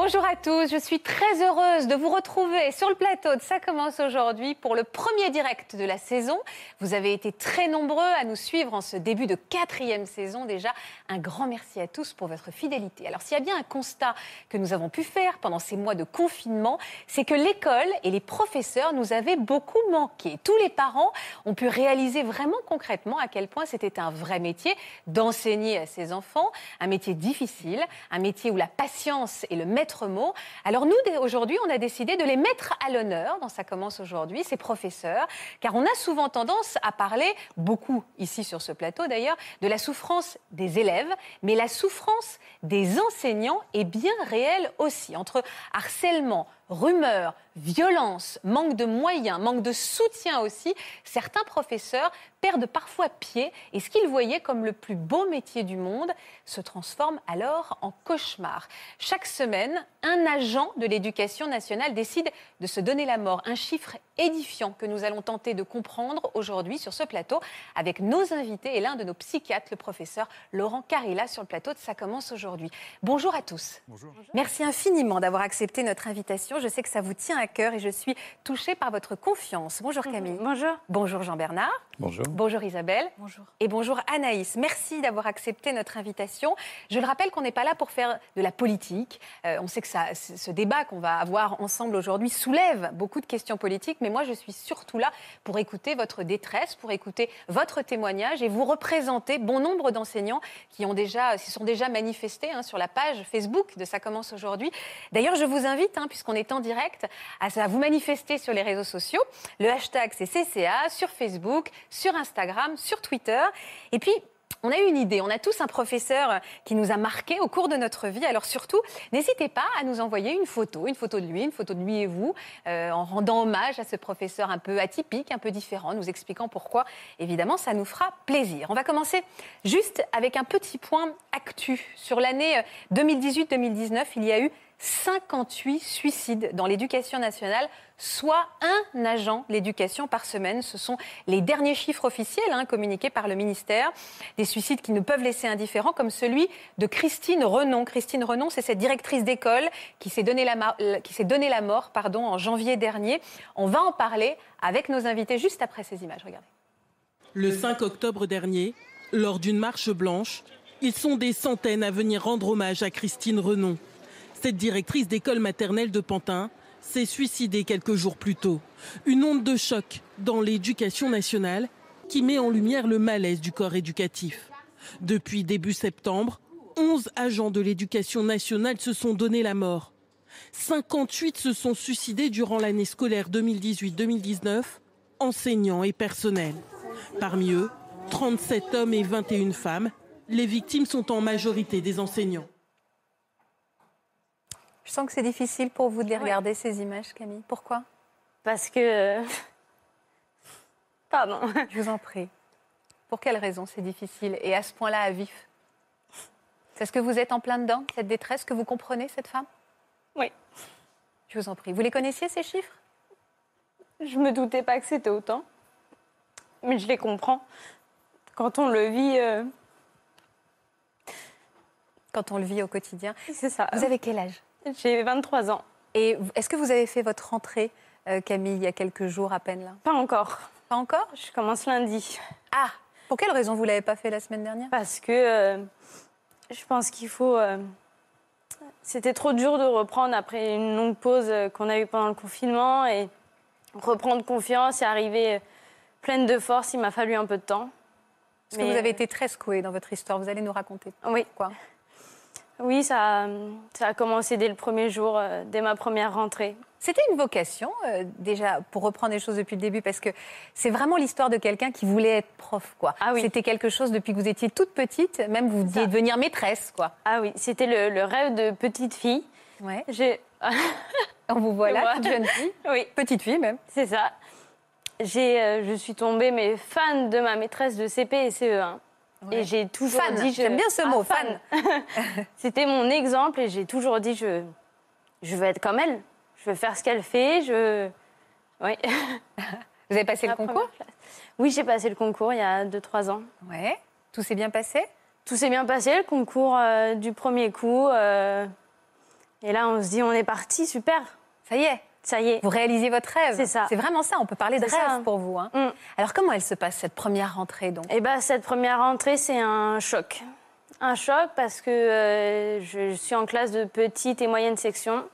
Bonjour à tous, je suis très heureuse de vous retrouver sur le plateau de Ça commence aujourd'hui pour le premier direct de la saison. Vous avez été très nombreux à nous suivre en ce début de quatrième saison déjà. Un grand merci à tous pour votre fidélité. Alors s'il y a bien un constat que nous avons pu faire pendant ces mois de confinement, c'est que l'école et les professeurs nous avaient beaucoup manqué. Tous les parents ont pu réaliser vraiment concrètement à quel point c'était un vrai métier d'enseigner à ses enfants, un métier difficile, un métier où la patience et le maître Alors nous, aujourd'hui, on a décidé de les mettre à l'honneur dans Ça commence aujourd'hui, ces professeurs, car on a souvent tendance à parler, beaucoup ici sur ce plateau d'ailleurs, de la souffrance des élèves, mais la souffrance des enseignants est bien réelle aussi, entre harcèlement, rumeurs, violence, manque de moyens, manque de soutien aussi, certains professeurs perdent parfois pied et ce qu'ils voyaient comme le plus beau métier du monde se transforme alors en cauchemar. Chaque semaine, un agent de l'éducation nationale décide de se donner la mort. Un chiffre édifiant que nous allons tenter de comprendre aujourd'hui sur ce plateau avec nos invités et l'un de nos psychiatres, le professeur Laurent Carilla, sur le plateau de Ça commence aujourd'hui. Bonjour à tous. Bonjour. Merci infiniment d'avoir accepté notre invitation. Je sais que ça vous tient à cœur et je suis touchée par votre confiance. Bonjour Camille. Bonjour. Bonjour Jean-Bernard. Bonjour. Bonjour Isabelle. Bonjour. Et bonjour Anaïs. Merci d'avoir accepté notre invitation. Je le rappelle qu'on n'est pas là pour faire de la politique. Euh, on sait que ça, ce débat qu'on va avoir ensemble aujourd'hui soulève beaucoup de questions politiques, mais moi je suis surtout là pour écouter votre détresse, pour écouter votre témoignage et vous représenter bon nombre d'enseignants qui ont déjà, s'y sont déjà manifestés hein, sur la page Facebook de Ça commence aujourd'hui. D'ailleurs, je vous invite, hein, puisqu'on est en direct, à, vous manifester sur les réseaux sociaux. Le hashtag c'est CCA sur Facebook, sur Instagram, sur Twitter. Et puis, on a eu une idée, on a tous un professeur qui nous a marqué au cours de notre vie. Alors surtout, n'hésitez pas à nous envoyer une photo, une photo de lui, une photo de lui et vous, euh, en rendant hommage à ce professeur un peu atypique, un peu différent, nous expliquant pourquoi. Évidemment, ça nous fera plaisir. On va commencer juste avec un petit point actu. Sur l'année 2018-2019, il y a eu 58 suicides dans l'éducation nationale, soit un agent l'éducation par semaine. Ce sont les derniers chiffres officiels hein, communiqués par le ministère. Des suicides qui ne peuvent laisser indifférents, comme celui de Christine Renon. Christine Renon, c'est cette directrice d'école qui s'est donné la, s'est donné la mort pardon, en janvier dernier. On va en parler avec nos invités juste après ces images. Regardez. Le 5 octobre dernier, lors d'une marche blanche, ils sont des centaines à venir rendre hommage à Christine Renon. Cette directrice d'école maternelle de Pantin s'est suicidée quelques jours plus tôt. Une onde de choc dans l'éducation nationale qui met en lumière le malaise du corps éducatif. Depuis début septembre, 11 agents de l'éducation nationale se sont donné la mort. 58 se sont suicidés durant l'année scolaire 2018-2019, enseignants et personnels. Parmi eux, 37 hommes et 21 femmes. Les victimes sont en majorité des enseignants. Je sens que c'est difficile pour vous de les regarder, ces images, Camille. Pourquoi? Parce que. Pardon. Je vous en prie. Pour quelle raison c'est difficile et à ce point-là à vif? Est-ce que vous êtes en plein dedans, cette détresse, que vous comprenez, cette femme? Oui. Je vous en prie. Vous les connaissiez, ces chiffres? Je me doutais pas que c'était autant. Mais je les comprends. Quand on le vit. Euh... Quand on le vit au quotidien. C'est ça. Vous avez quel âge? J'ai 23 ans. Et est-ce que vous avez fait votre rentrée, euh, Camille, il y a quelques jours à peine là? Pas encore. Pas encore? Je commence lundi. Ah Pour quelle raison vous ne l'avez pas fait la semaine dernière? Parce que euh, je pense qu'il faut. Euh, c'était trop dur de reprendre après une longue pause qu'on a eue pendant le confinement et reprendre confiance et arriver pleine de force. Il m'a fallu un peu de temps. Parce Mais... que vous avez été très secouée dans votre histoire. Vous allez nous raconter. Oui. Quoi oui, ça, ça, a commencé dès le premier jour, euh, dès ma première rentrée. C'était une vocation, euh, déjà, pour reprendre les choses depuis le début, parce que c'est vraiment l'histoire de quelqu'un qui voulait être prof, quoi. Ah oui. C'était quelque chose depuis que vous étiez toute petite, même vous vouliez devenir maîtresse, quoi. Ah oui, c'était le, le, rêve de petite fille. Ouais. J'ai... On vous voit là, toute jeune fille. Oui. Petite fille, même. C'est ça. j'ai, euh, je suis tombée mais fan de ma maîtresse de CP et CE1. Et j'ai toujours Fan, dit... je- j'aime bien ce Ah, mot, fan. C'était mon exemple et j'ai toujours dit je, je veux être comme elle. Je veux faire ce qu'elle fait. Je... Oui. Vous avez passé le concours? Oui, j'ai passé le concours il y a 2-3 ans. Ouais. Tout s'est bien passé? Tout s'est bien passé, le concours euh, du premier coup. euh, et là, on se dit, on est parti, super. Ça y est, Ça y est. vous réalisez votre rêve. C'est ça. C'est vraiment ça, on peut parler de rêve ça. pour vous. hein. Mm. Alors comment elle se passe, cette première rentrée donc? Et ben, cette première rentrée, c'est un choc. Un choc parce que euh, je suis en classe de petite et moyenne section,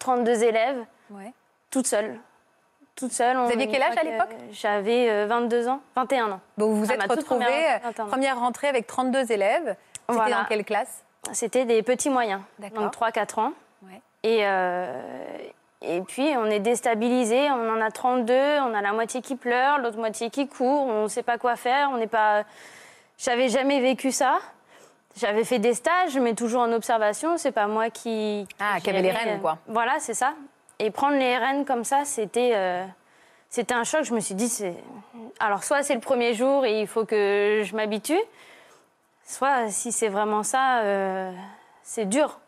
32 élèves, Ouais. toute seule. Toute seule. Vous aviez quel âge à que l'époque? J'avais euh, 22 ans, 21 ans. Donc vous vous êtes retrouvée, première euh, rentrée, première rentrée avec 32 élèves. C'était Voilà. dans quelle classe? C'était des petits moyens, donc 3-4 ans. Ouais. Et, euh, et puis, on est déstabilisé. On en a 32, on a la moitié qui pleure, l'autre moitié qui court. On ne sait pas quoi faire. On n'est pas. J'avais jamais vécu ça. J'avais fait des stages, mais toujours en observation. C'est pas moi qui. Ah, qui avait les rênes, euh, quoi. Voilà, c'est ça. Et prendre les rênes comme ça, c'était. euh, C'était un choc. Je me suis dit, c'est. Alors, soit c'est le premier jour et il faut que je m'habitue, soit si c'est vraiment ça, euh, c'est dur.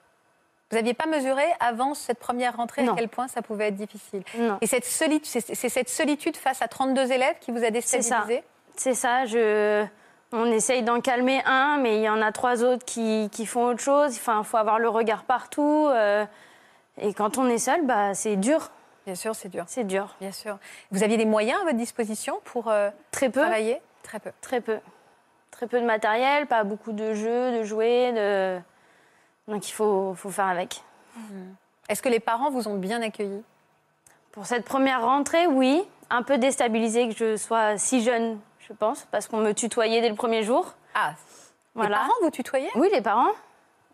Vous n'aviez pas mesuré avant cette première rentrée à Non. quel point ça pouvait être difficile. Non. Et cette solitude, c'est cette solitude face à 32 élèves qui vous a C'est ça. déstabilisé? C'est ça, je... on essaye d'en calmer un, mais il y en a trois autres qui, qui font autre chose. Enfin, il faut avoir le regard partout. euh, Et quand on est seul, bah, c'est dur. Bien sûr, c'est dur. C'est dur. Bien sûr. Vous aviez des moyens à votre disposition pour euh, Très peu. travailler? Très peu. Très peu. Très peu de matériel, pas beaucoup de jeux, de jouets. De... Donc il faut, faut faire avec. Est-ce que les parents vous ont bien accueilli? Pour cette première rentrée, oui. Un peu déstabilisée que je sois si jeune, je pense, parce qu'on me tutoyait dès le premier jour. Ah, Voilà. les parents vous tutoyaient? Oui, les parents.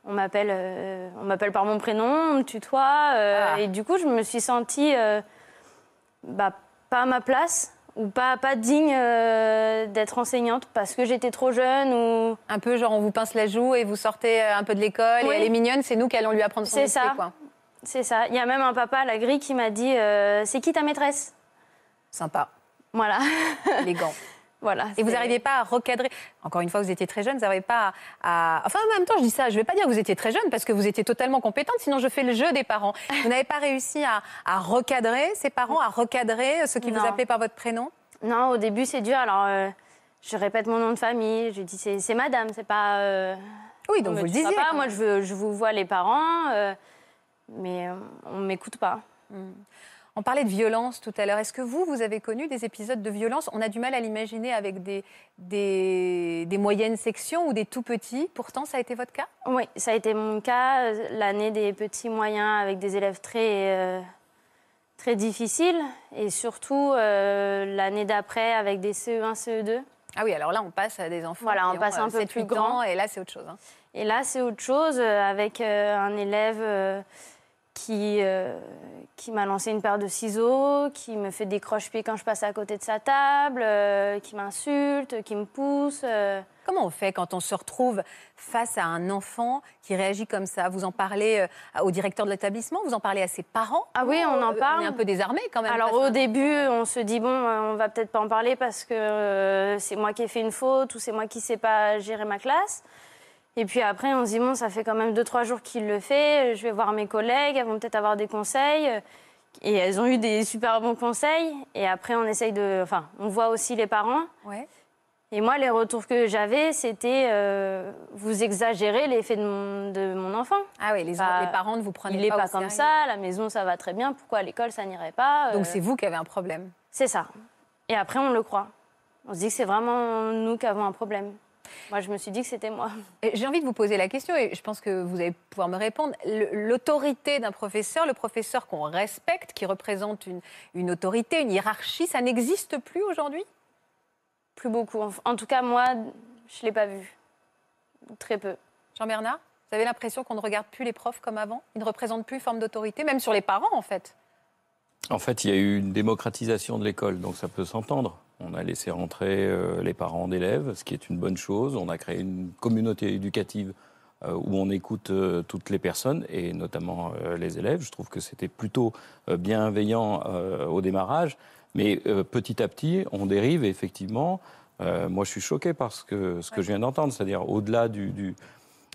On m'appelle, euh, on m'appelle par mon prénom, on me tutoie. euh, Ah. Et du coup, je me suis sentie euh, bah, pas à ma place ou pas, pas digne euh, d'être enseignante parce que j'étais trop jeune ou... Un peu genre on vous pince la joue et vous sortez euh, un peu de l'école Oui. et elle est mignonne, c'est nous qui allons lui apprendre son C'est métier. ça. Quoi. C'est ça. Il y a même un papa à la grille qui m'a dit euh, C'est qui ta maîtresse? Sympa, Voilà. élégant. voilà. Et vous n'arriviez pas à recadrer. Encore une fois, vous étiez très jeune, vous n'arrivez pas à, Enfin, en même temps, je dis ça, je ne vais pas dire que vous étiez très jeune parce que vous étiez totalement compétente, sinon je fais le jeu des parents. Vous n'avez pas réussi à, à recadrer ces parents, à recadrer ceux qui vous appelaient par votre prénom? Non, au début, c'est dur. Alors, euh, je répète mon nom de famille. Je dis C'est madame, c'est pas. euh, Oui, on donc vous le disiez. Pas. Moi, je, veux, je vous vois les parents, euh, mais on ne m'écoute pas. On parlait de violence tout à l'heure. Est-ce que vous, vous avez connu des épisodes de violence? On a du mal à l'imaginer avec des, des, des moyennes sections ou des tout petits. Pourtant, ça a été votre cas? Oui, ça a été mon cas. L'année des petits moyens avec des élèves très, euh, très difficiles. Et surtout euh, l'année d'après avec des E CE1, CE2. Ah oui, alors là, on passe à des enfants. Voilà, qui on passe ont, un euh, peu 7, plus 8 grand. ans, et là, c'est autre chose. hein. Et là, c'est autre chose avec euh, un élève qui, euh, qui m'a lancé une paire de ciseaux, qui me fait des croche-pieds quand je passe à côté de sa table, euh, qui m'insulte, qui me pousse. euh. Comment on fait quand on se retrouve face à un enfant qui réagit comme ça? Vous en parlez au directeur de l'établissement? Vous en parlez à ses parents? Ah oui, on en parle. On est un peu désarmé quand même. Alors à au début, on se dit bon, on va peut-être pas en parler parce que c'est moi qui ai fait une faute ou c'est moi qui sais pas gérer ma classe. Et puis après, on se dit bon, ça fait quand même deux trois jours qu'il le fait. Je vais voir mes collègues, elles vont peut-être avoir des conseils. Et elles ont eu des super bons conseils. Et après, on essaye de, enfin, on voit aussi les parents. Ouais. Et moi, les retours que j'avais, c'était euh, vous exagérez l'effet de mon, de mon enfant. Ah oui, les, Bah, les parents ne vous prenaient Il n'est pas, pas, au comme sérieux. ça, à la maison ça va très bien, pourquoi à l'école ça n'irait pas Donc euh, c'est vous qui avez un problème. C'est ça. Et après, on le croit. On se dit que c'est vraiment nous qui avons un problème. Moi, je me suis dit que c'était moi. J'ai envie de vous poser la question, et je pense que vous allez pouvoir me répondre. L'autorité d'un professeur, le professeur qu'on respecte, qui représente une, une autorité, une hiérarchie, ça n'existe plus aujourd'hui? Plus beaucoup. En- En tout cas, moi, je ne l'ai pas vu. Très peu. Jean-Bernard Vous avez l'impression qu'on ne regarde plus les profs comme avant? Ils ne représentent plus une forme d'autorité, même sur les parents en fait? En fait, il y a eu une démocratisation de l'école, donc ça peut s'entendre. On a laissé rentrer euh, les parents d'élèves, ce qui est une bonne chose. On a créé une communauté éducative euh, où on écoute euh, toutes les personnes, et notamment les élèves. Je trouve que c'était plutôt bienveillant au démarrage. Mais petit à petit, on dérive, et effectivement. Moi, je suis choqué par ce que, ce que je viens d'entendre, c'est-à-dire au-delà du.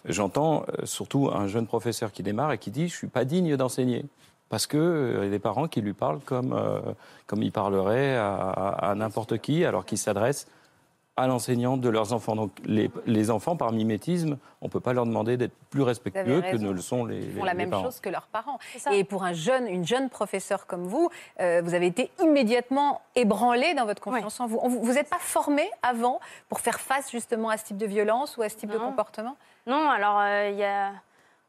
J'entends surtout un jeune professeur qui démarre et qui dit Je suis pas digne d'enseigner. Parce qu'il y a des parents qui lui parlent comme, euh, comme ils parleraient à, à- à n'importe qui, alors qu'ils s'adressent à l'enseignant de leurs enfants. Donc les, les enfants, par mimétisme, on ne peut pas leur demander d'être plus respectueux que ne le sont les, Ils les- font la les même parents. chose que leurs parents. Et pour un jeune, une jeune professeure comme vous, euh, vous avez été immédiatement ébranlé dans votre confiance en vous. On- Vous n'êtes pas formé avant pour faire face justement à ce type de violence ou à ce type de comportement? Non, alors euh, il y a...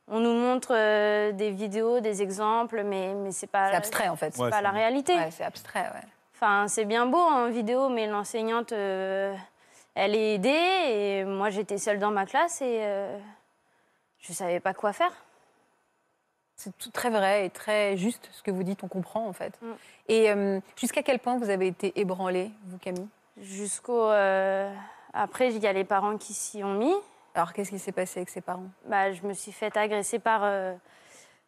on nous montre euh, des vidéos, des exemples, mais, mais c'est pas, C'est abstrait en fait. c'est Ouais, pas la réalité. Ouais, c'est abstrait, ouais. Enfin, c'est bien beau en vidéo, mais l'enseignante, euh, elle est aidée et moi j'étais seule dans ma classe et euh, je savais pas quoi faire. C'est tout très vrai et très juste ce que vous dites, on comprend en fait. Mm. Et euh, jusqu'à quel point vous avez été ébranlé, vous Camille? Jusqu'au. euh, Après, il y a les parents qui s'y ont mis. Alors qu'est-ce qui s'est passé avec ses parents? Bah, je me suis fait agresser par, euh,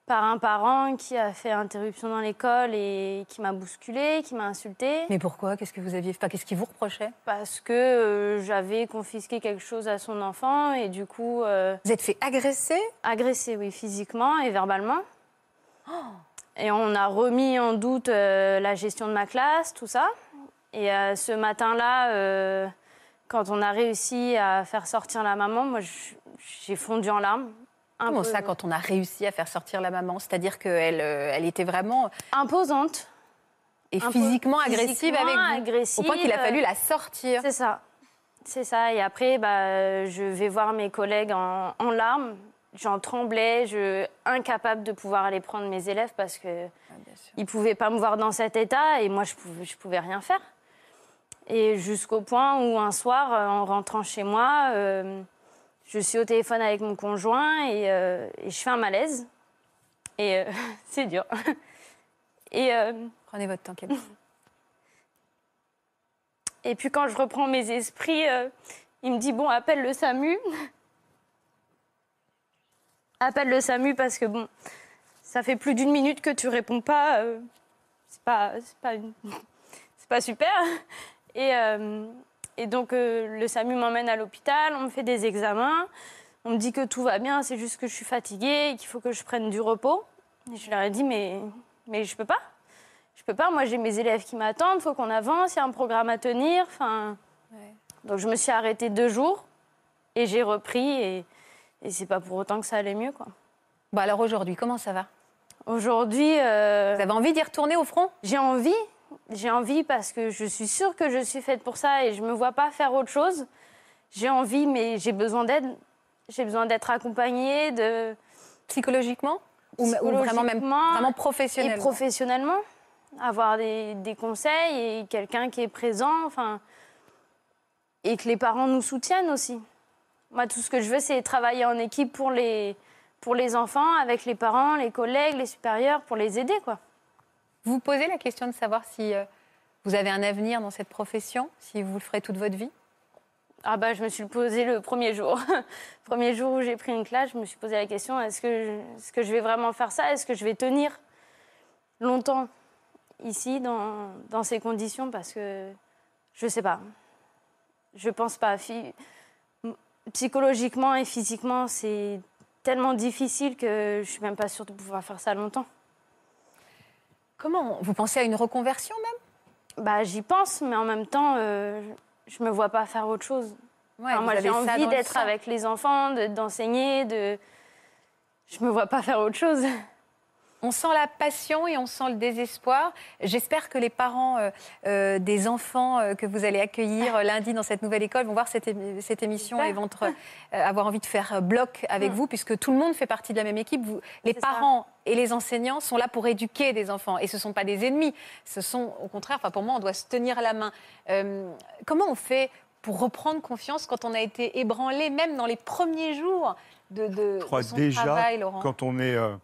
par un parent qui a fait interruption dans l'école et qui m'a bousculée, qui m'a insultée. Mais pourquoi? Qu'est-ce que vous aviez enfin, Qu'est-ce qui vous reprochait? Parce que euh, j'avais confisqué quelque chose à son enfant et du coup euh, Vous êtes fait agresser? agressé, oui, physiquement et verbalement. Et on a remis en doute la gestion de ma classe, tout ça. Et ce matin-là, quand on a réussi à faire sortir la maman, moi, j'ai fondu en larmes. Un Comment peu ça, quand on a réussi à faire sortir la maman? C'est-à-dire qu'elle euh, elle était vraiment Imposante. et physiquement agressive avec vous agressive, Au point qu'il a euh, fallu la sortir. C'est ça. C'est ça. Et après, bah, je vais voir mes collègues en, en larmes. J'en tremblais, je incapable de pouvoir aller prendre mes élèves parce que ils pouvaient pas me voir dans cet état et moi je pouvais, je pouvais rien faire. Et jusqu'au point où un soir, euh, en rentrant chez moi, euh, je suis au téléphone avec mon conjoint et, euh, et je fais un malaise. Et euh, c'est dur. Et Prenez votre temps, Camille. Et puis quand je reprends mes esprits, il me dit bon, appelle le SAMU. appelle le SAMU parce que bon, ça fait plus d'une minute que tu réponds pas. c'est pas, c'est pas, une- pas super. Et, euh, et donc euh, le SAMU m'emmène à l'hôpital, on me fait des examens, on me dit que tout va bien, c'est juste que je suis fatiguée et qu'il faut que je prenne du repos. Et je leur ai dit mais, mais je peux pas. Je peux pas, moi j'ai mes élèves qui m'attendent, faut qu'on avance, il y a un programme à tenir. Enfin, donc je me suis arrêtée deux jours et j'ai repris et, et c'est pas pour autant que ça allait mieux quoi. Bon, alors aujourd'hui, comment ça va? Aujourd'hui, euh, Vous avez envie d'y retourner au front? j'ai envie, j'ai envie parce que je suis sûre que je suis faite pour ça et je me vois pas faire autre chose. J'ai envie, mais j'ai besoin d'aide. J'ai besoin d'être accompagnée, de Psychologiquement ou, ou vraiment même vraiment et professionnellement professionnellement, avoir des, des conseils et quelqu'un qui est présent, enfin, et que les parents nous soutiennent aussi. Moi, tout ce que je veux, c'est travailler en équipe pour les, pour les enfants, avec les parents, les collègues, les supérieurs, pour les aider, quoi. Vous posez la question de savoir si euh, vous avez un avenir dans cette profession, si vous le ferez toute votre vie? Ah bah, je me suis posé le premier jour. premier jour où j'ai pris une classe, je me suis posé la question est-ce que, je- vais vraiment faire ça? Est-ce que je vais tenir longtemps ici, dans, ces conditions? Parce que je sais pas. Je pense pas. Psychologiquement et physiquement, c'est tellement difficile que je suis même pas sûre de pouvoir faire ça longtemps. Comment Vous pensez à une reconversion même? Bah, j'y pense, mais en même temps, euh, je me vois pas faire autre chose. Ouais, Enfin, vous moi, j'ai envie le d'être avec les enfants, de- d'enseigner, de... Je me vois pas faire autre chose. On sent la passion et on sent le désespoir. J'espère que les parents euh, euh, des enfants euh, que vous allez accueillir euh, lundi dans cette nouvelle école vont voir cette, émi- cette émission et vont euh, avoir envie de faire bloc avec vous, puisque tout le monde fait partie de la même équipe. Vous, les ça. parents et les enseignants sont là pour éduquer des enfants. Et ce ne sont pas des ennemis. Ce sont, au contraire, enfin, pour moi, on doit se tenir la main. Euh, comment on fait pour reprendre confiance quand on a été ébranlé, même dans les premiers jours de, de, Je crois de son déjà, travail, Laurent? quand on est euh,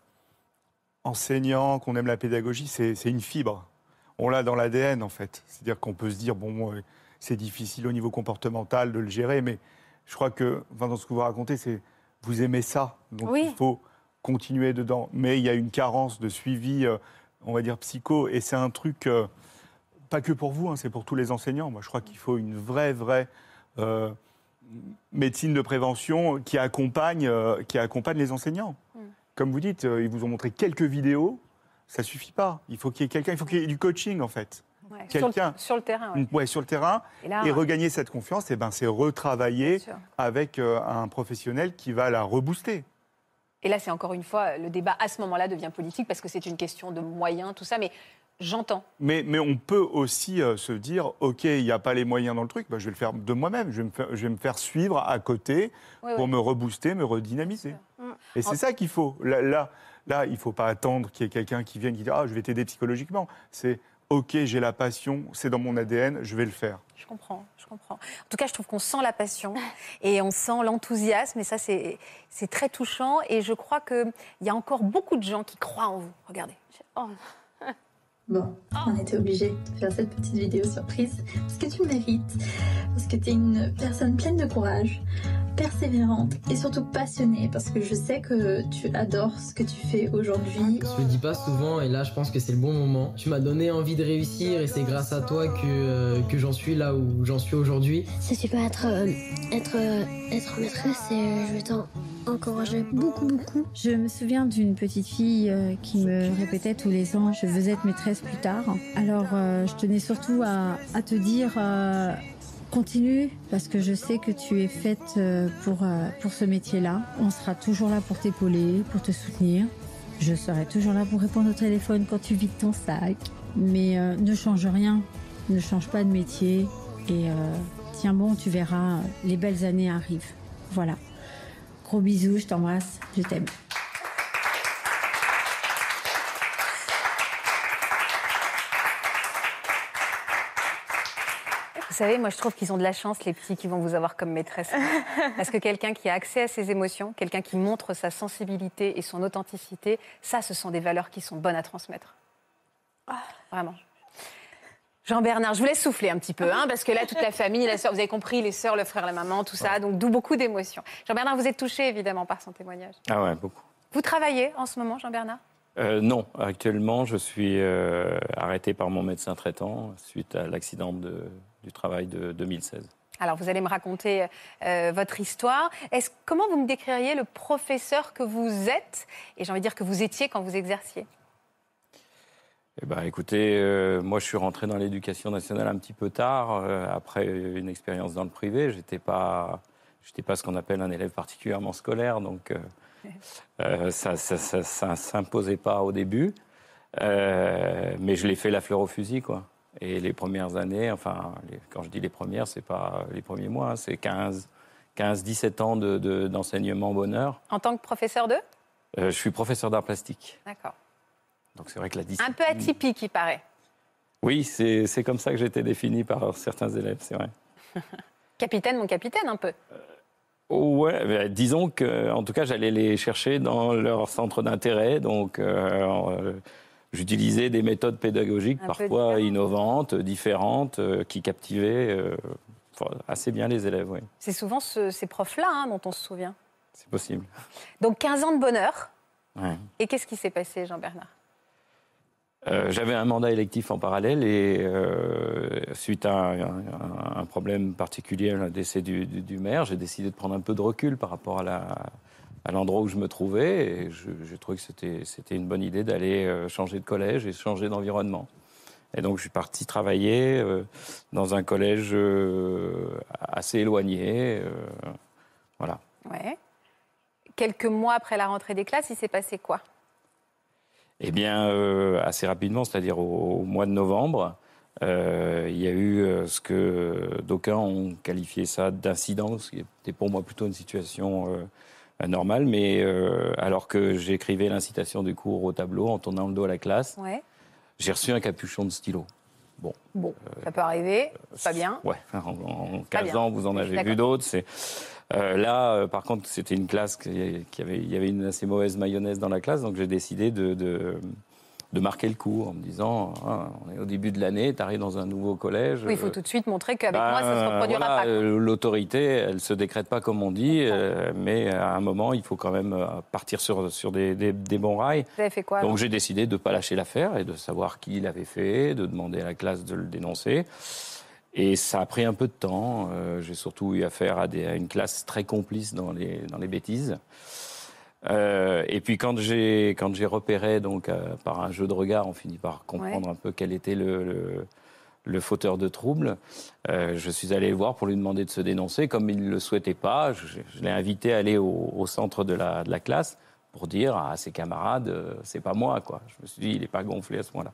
enseignant, qu'on aime la pédagogie, c'est une fibre. On l'a dans l'ADN, en fait. C'est-à-dire qu'on peut se dire, bon, euh, c'est difficile au niveau comportemental de le gérer, mais je crois que, enfin, dans ce que vous racontez, c'est vous aimez ça, donc Oui. il faut continuer dedans. Mais il y a une carence de suivi, euh, on va dire psycho, et c'est un truc euh, pas que pour vous, hein, c'est pour tous les enseignants. Moi, je crois qu'il faut une vraie, vraie euh, médecine de prévention qui accompagne, qui accompagne les enseignants. Mm. Comme vous dites, euh, ils vous ont montré quelques vidéos, ça suffit pas. Il faut qu'il y ait quelqu'un, il faut qu'il y ait du coaching en fait. Ouais, sur, le, Quelqu'un. sur le terrain. ouais. Sur le terrain, Et là, et regagner cette confiance, eh ben, c'est retravailler avec euh, un professionnel qui va la rebooster. Et là, c'est encore une fois, le débat à ce moment-là devient politique parce que c'est une question de moyens, tout ça. Mais j'entends. Mais, mais on peut aussi euh, se dire, OK, il n'y a pas les moyens dans le truc, bah, je vais le faire de moi-même. Je, vais me faire- je vais me faire suivre à côté Oui, pour oui. me rebooster, me redynamiser. Et c'est En- ça qu'il faut. Là, là, là, il ne faut pas attendre qu'il y ait quelqu'un qui vienne qui dise, ah, je vais t'aider psychologiquement. C'est, OK, j'ai la passion, c'est dans mon ADN, je vais le faire. Je comprends, je comprends. En tout cas, je trouve qu'on sent la passion et on sent l'enthousiasme. Et ça, c'est c'est très touchant. Et je crois qu'il y a encore beaucoup de gens qui croient en vous. Regardez. Oh, Bon, on était obligé de faire cette petite vidéo surprise parce que tu le mérites, parce que tu es une personne pleine de courage, persévérante et surtout passionnée parce que je sais que tu adores ce que tu fais aujourd'hui. Je le dis pas souvent et là je pense que c'est le bon moment. Tu m'as donné envie de réussir et c'est grâce à toi que, euh, que j'en suis là où j'en suis aujourd'hui. Si tu peux être, euh, être, euh, être maîtresse, et je vais t'encourager beaucoup, beaucoup. Je me souviens d'une petite fille qui me répétait tous les ans je veux être maîtresse plus tard. Alors euh, je tenais surtout à, à te dire euh, continue parce que je sais que tu es faite euh, pour, euh, pour ce métier-là. On sera toujours là pour t'épauler, pour te soutenir. Je serai toujours là pour répondre au téléphone quand tu vides ton sac. Mais euh, ne change rien, ne change pas de métier et tiens bon, tu verras, les belles années arrivent. Voilà. Gros bisous, je t'embrasse, je t'aime. Vous savez, moi, je trouve qu'ils ont de la chance, les petits qui vont vous avoir comme maîtresse. Parce que quelqu'un qui a accès à ses émotions, quelqu'un qui montre sa sensibilité et son authenticité, ça, ce sont des valeurs qui sont bonnes à transmettre. Vraiment. Jean-Bernard, je vous laisse souffler un petit peu, hein, parce que là, toute la famille, la sœur, vous avez compris, les sœurs, le frère, la maman, tout ça, donc d'où beaucoup d'émotions. Jean-Bernard, vous êtes touché évidemment par son témoignage. Ah ouais, beaucoup. Vous travaillez en ce moment, Jean-Bernard? Euh, non, actuellement, je suis euh, arrêté par mon médecin traitant suite à l'accident de- du travail de 2016. Alors, vous allez me raconter euh, votre histoire. Est-ce, comment vous me décririez le professeur que vous êtes? Et j'ai envie de dire que vous étiez quand vous exerciez Eh ben, écoutez, euh, moi, je suis rentré dans l'éducation nationale un petit peu tard, euh, après une expérience dans le privé. J'étais pas, j'étais pas ce qu'on appelle un élève particulièrement scolaire, donc ça, ça, ça, ça s'imposait pas au début. Mais je l'ai fait la fleur au fusil, quoi. Et les premières années, enfin, les- quand je dis les premières, c'est pas les premiers mois, hein, c'est 15, 15, 17 ans de- de- d'enseignement bonheur. En tant que professeur de? Euh, je suis professeur d'art plastique. D'accord. Donc c'est vrai que la Un discipline... peu atypique, il paraît. Oui, c'est comme ça que j'ai été défini par certains élèves, c'est vrai. Capitaine, mon capitaine, un peu. Oh, ouais, ben, disons que, en tout cas, j'allais les chercher dans leur centre d'intérêt. Donc, euh, euh, j'utilisais des méthodes pédagogiques Un parfois innovantes, différentes, euh, qui captivaient euh, assez bien les élèves. Oui, C'est souvent ce- ces profs-là hein, dont on se souvient. c'est possible. Donc 15 ans de bonheur. Ouais. Et qu'est-ce qui s'est passé, Jean-Bernard? Euh, J'avais un mandat électif en parallèle et euh, suite à un, un- un problème particulier, le décès du, du- du maire, j'ai décidé de prendre un peu de recul par rapport à la à l'endroit où je me trouvais et j'ai trouvé que c'était une bonne idée d'aller euh, changer de collège et changer d'environnement. Et donc je suis parti travailler euh, dans un collège euh, assez éloigné, euh, voilà. Ouais. Quelques mois après la rentrée des classes, il s'est passé quoi? Eh bien, assez rapidement, c'est-à-dire au, au mois de novembre, il y a eu ce que d'aucuns ont qualifié ça d'incident, ce qui était pour moi plutôt une situation euh, normale, mais euh, alors que j'écrivais l'incitation du cours au tableau en tournant le dos à la classe, Ouais. j'ai reçu un capuchon de stylo. Bon, Bon, ça peut arriver, pas bien. Ouais, en, en Pas 15 bien. ans, vous en avez vu d'autres. Euh, là, euh, par contre, c'était une classe qui, qui avait, il y avait une assez mauvaise mayonnaise dans la classe, donc j'ai décidé de, de, de marquer le coup en me disant Ah, on est au début de l'année, tu arrives dans un nouveau collège. Oui, il faut euh, tout de suite montrer qu'avec ben, moi, ça ne se reproduira voilà, pas. euh, L'autorité, elle se décrète pas comme on dit, euh, mais à un moment, il faut quand même partir sur, sur des, des- des bons rails. Vous avez fait quoi Donc j'ai décidé de ne pas lâcher l'affaire et de savoir qui l'avait fait, de demander à la classe de le dénoncer. Et ça a pris un peu de temps. Euh, j'ai surtout eu affaire à, des- à une classe très complice dans les, dans les bêtises. Euh, et puis quand j'ai quand j'ai repéré donc euh, par un jeu de regard, on finit par comprendre un peu quel était le, le, le fauteur de trouble. Euh, je suis allé le voir pour lui demander de se dénoncer. Comme il ne le souhaitait pas, je, je l'ai invité à aller au, au centre de la, de la classe pour dire à ses camarades, c'est pas moi quoi. Je me suis dit, il n'est pas gonflé à ce moment-là.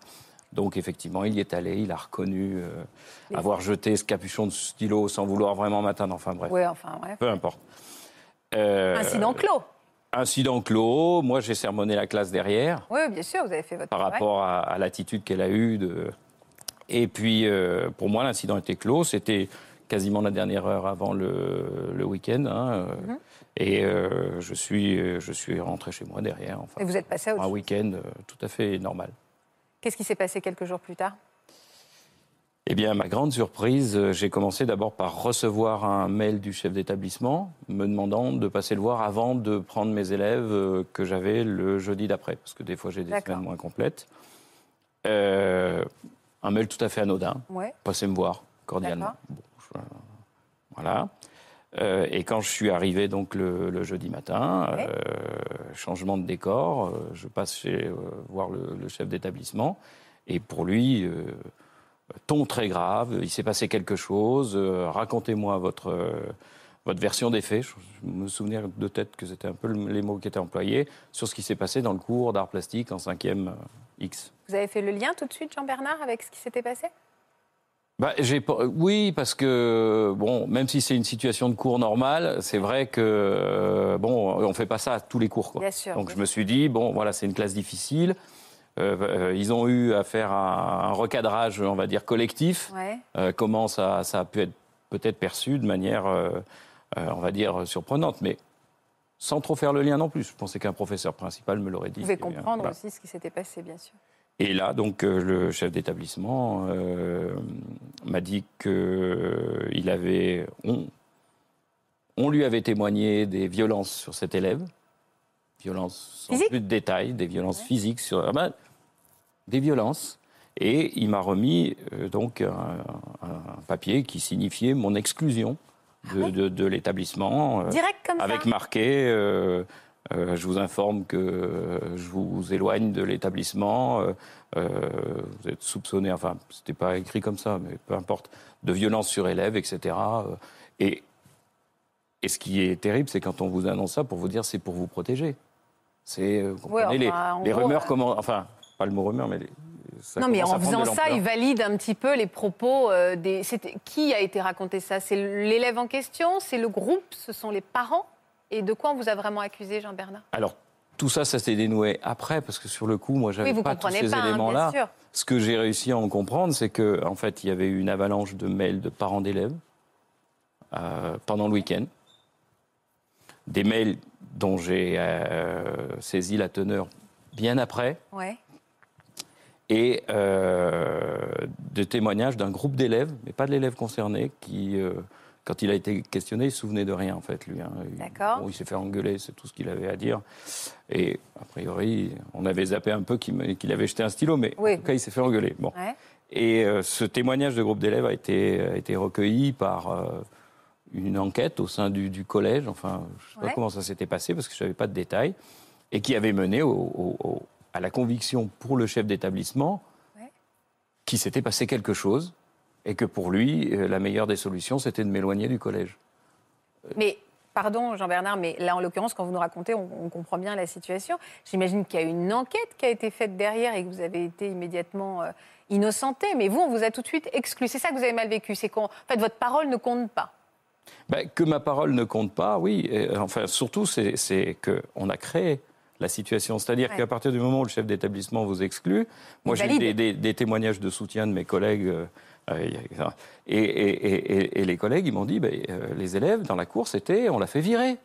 Donc effectivement, il y est allé, il a reconnu euh, avoir jeté ce capuchon de stylo sans vouloir vraiment m'atteindre. Enfin bref, Oui, enfin, bref. peu importe. Euh, Incident clos. Incident clos. Moi, j'ai sermonné la classe derrière Oui, bien sûr, vous avez fait votre par travail. rapport à, à l'attitude qu'elle a eue. De... Et puis, euh, pour moi, l'incident était clos. C'était quasiment la dernière heure avant le, le week-end. hein, Mhm. Et euh, je, suis, je suis rentré chez moi derrière. Enfin, Et vous êtes passé à autre un week-end euh, tout à fait normal. Qu'est-ce qui s'est passé quelques jours plus tard? Eh bien, ma grande surprise, euh, j'ai commencé d'abord par recevoir un mail du chef d'établissement me demandant de passer le voir avant de prendre mes élèves euh, que j'avais le jeudi d'après, parce que des fois j'ai des semaines moins complètes. Euh, un mail tout à fait anodin. Ouais. Passez me voir cordialement. D'accord. Bon, je- voilà. Euh, et quand je suis arrivé donc le, le jeudi matin, Ouais. euh, changement de décor, je passe chez voir le, le chef d'établissement et pour lui, euh, ton très grave, il s'est passé quelque chose, euh, racontez-moi votre euh, votre version des faits. Je, me souvenir de tête que c'était un peu le- les mots qui étaient employés sur ce qui s'est passé dans le cours d'art plastique en 5e euh, X. Vous avez fait le lien tout de suite, Jean-Bernard, avec ce qui s'était passé? Bah, oui, parce que bon, même si c'est une situation de cours normale, c'est vrai que euh, bon, on fait pas ça à tous les cours. Quoi. Sûr, Donc je me suis dit bon, voilà, c'est une classe difficile. Euh, euh, ils ont eu à faire un, un recadrage, on va dire collectif. Ouais. Euh, comment ça, ça a pu être peut-être perçu de manière, euh, on va dire, surprenante, mais sans trop faire le lien non plus. Je pensais qu'un professeur principal me l'aurait dit. Vous pouvez comprendre voilà. aussi ce qui s'était passé, bien sûr. Et là, donc, le chef d'établissement m'a dit qu'il avait. On, on lui avait témoigné des violences sur cet élève, violences sans plus de détails, des violences physiques sur. ah ben, des violences. Et il m'a remis euh, donc un, un papier qui signifiait mon exclusion de, de- de l'établissement. euh, Direct comme avec ça marqué euh, je vous informe que euh, je vous éloigne de l'établissement. euh, vous êtes soupçonné, enfin, c'était pas écrit comme ça, mais peu importe, de violence sur élève, etc. Et, et ce qui est terrible, c'est quand on vous annonce ça pour vous dire c'est pour vous protéger. C'est, vous les, enfin, en les gros, rumeurs, comment, enfin, pas le mot rumeur, mais les, ça non, mais en faisant ça, il valide un petit peu les propos euh, des. Qui a été raconté ça? C'est l'élève en question? C'est le groupe? Ce sont les parents? Et de quoi on vous a vraiment accusé, Jean-Bernard? Alors, tout ça, ça s'est dénoué après, parce que sur le coup, moi, j'avais Oui, pas tous ces pas, hein, éléments-là. sûr. Ce que j'ai réussi à en comprendre, c'est que, en fait, il y avait eu une avalanche de mails de parents d'élèves euh, pendant le week-end. Des mails dont j'ai euh, saisi la teneur bien après, Ouais. Et euh, de témoignages d'un groupe d'élèves, mais pas de l'élève concerné, qui, euh, quand il a été questionné, il se souvenait de rien, en fait, lui. hein. D'accord. bon, il s'est fait engueuler, c'est tout ce qu'il avait à dire. Et a priori, on avait zappé un peu qu'il avait jeté un stylo, mais Oui. en tout cas, il s'est fait engueuler. Bon. Ouais. Et euh, ce témoignage de groupe d'élèves a été, a été recueilli par euh, une enquête au sein du, du collège. Enfin, je ne sais Ouais. pas comment ça s'était passé parce que je n'avais pas de détails. Et qui avait mené au- au- au- à la conviction pour le chef d'établissement Ouais. qu'il s'était passé quelque chose et que pour lui, euh, la meilleure des solutions, c'était de m'éloigner du collège. Mais, pardon, Jean-Bernard, mais là, en l'occurrence, quand vous nous racontez, on, on comprend bien la situation. J'imagine qu'il y a une enquête qui a été faite derrière et que vous avez été immédiatement euh, innocenté. Mais vous, on vous a tout de suite exclu. C'est ça que vous avez mal vécu. C'est qu'en fait, votre parole ne compte pas. Ben, que ma parole ne compte pas, oui. Et, euh, enfin, surtout, c'est c'est qu'on a créé la situation. C'est-à-dire Ouais. qu'à partir du moment où le chef d'établissement vous exclut, moi j'ai eu des, des- des témoignages de soutien de mes collègues. euh, euh, et, et- et- et- et les collègues, ils m'ont dit, ben, euh, les élèves dans la cour, c'était, on l'a fait virer.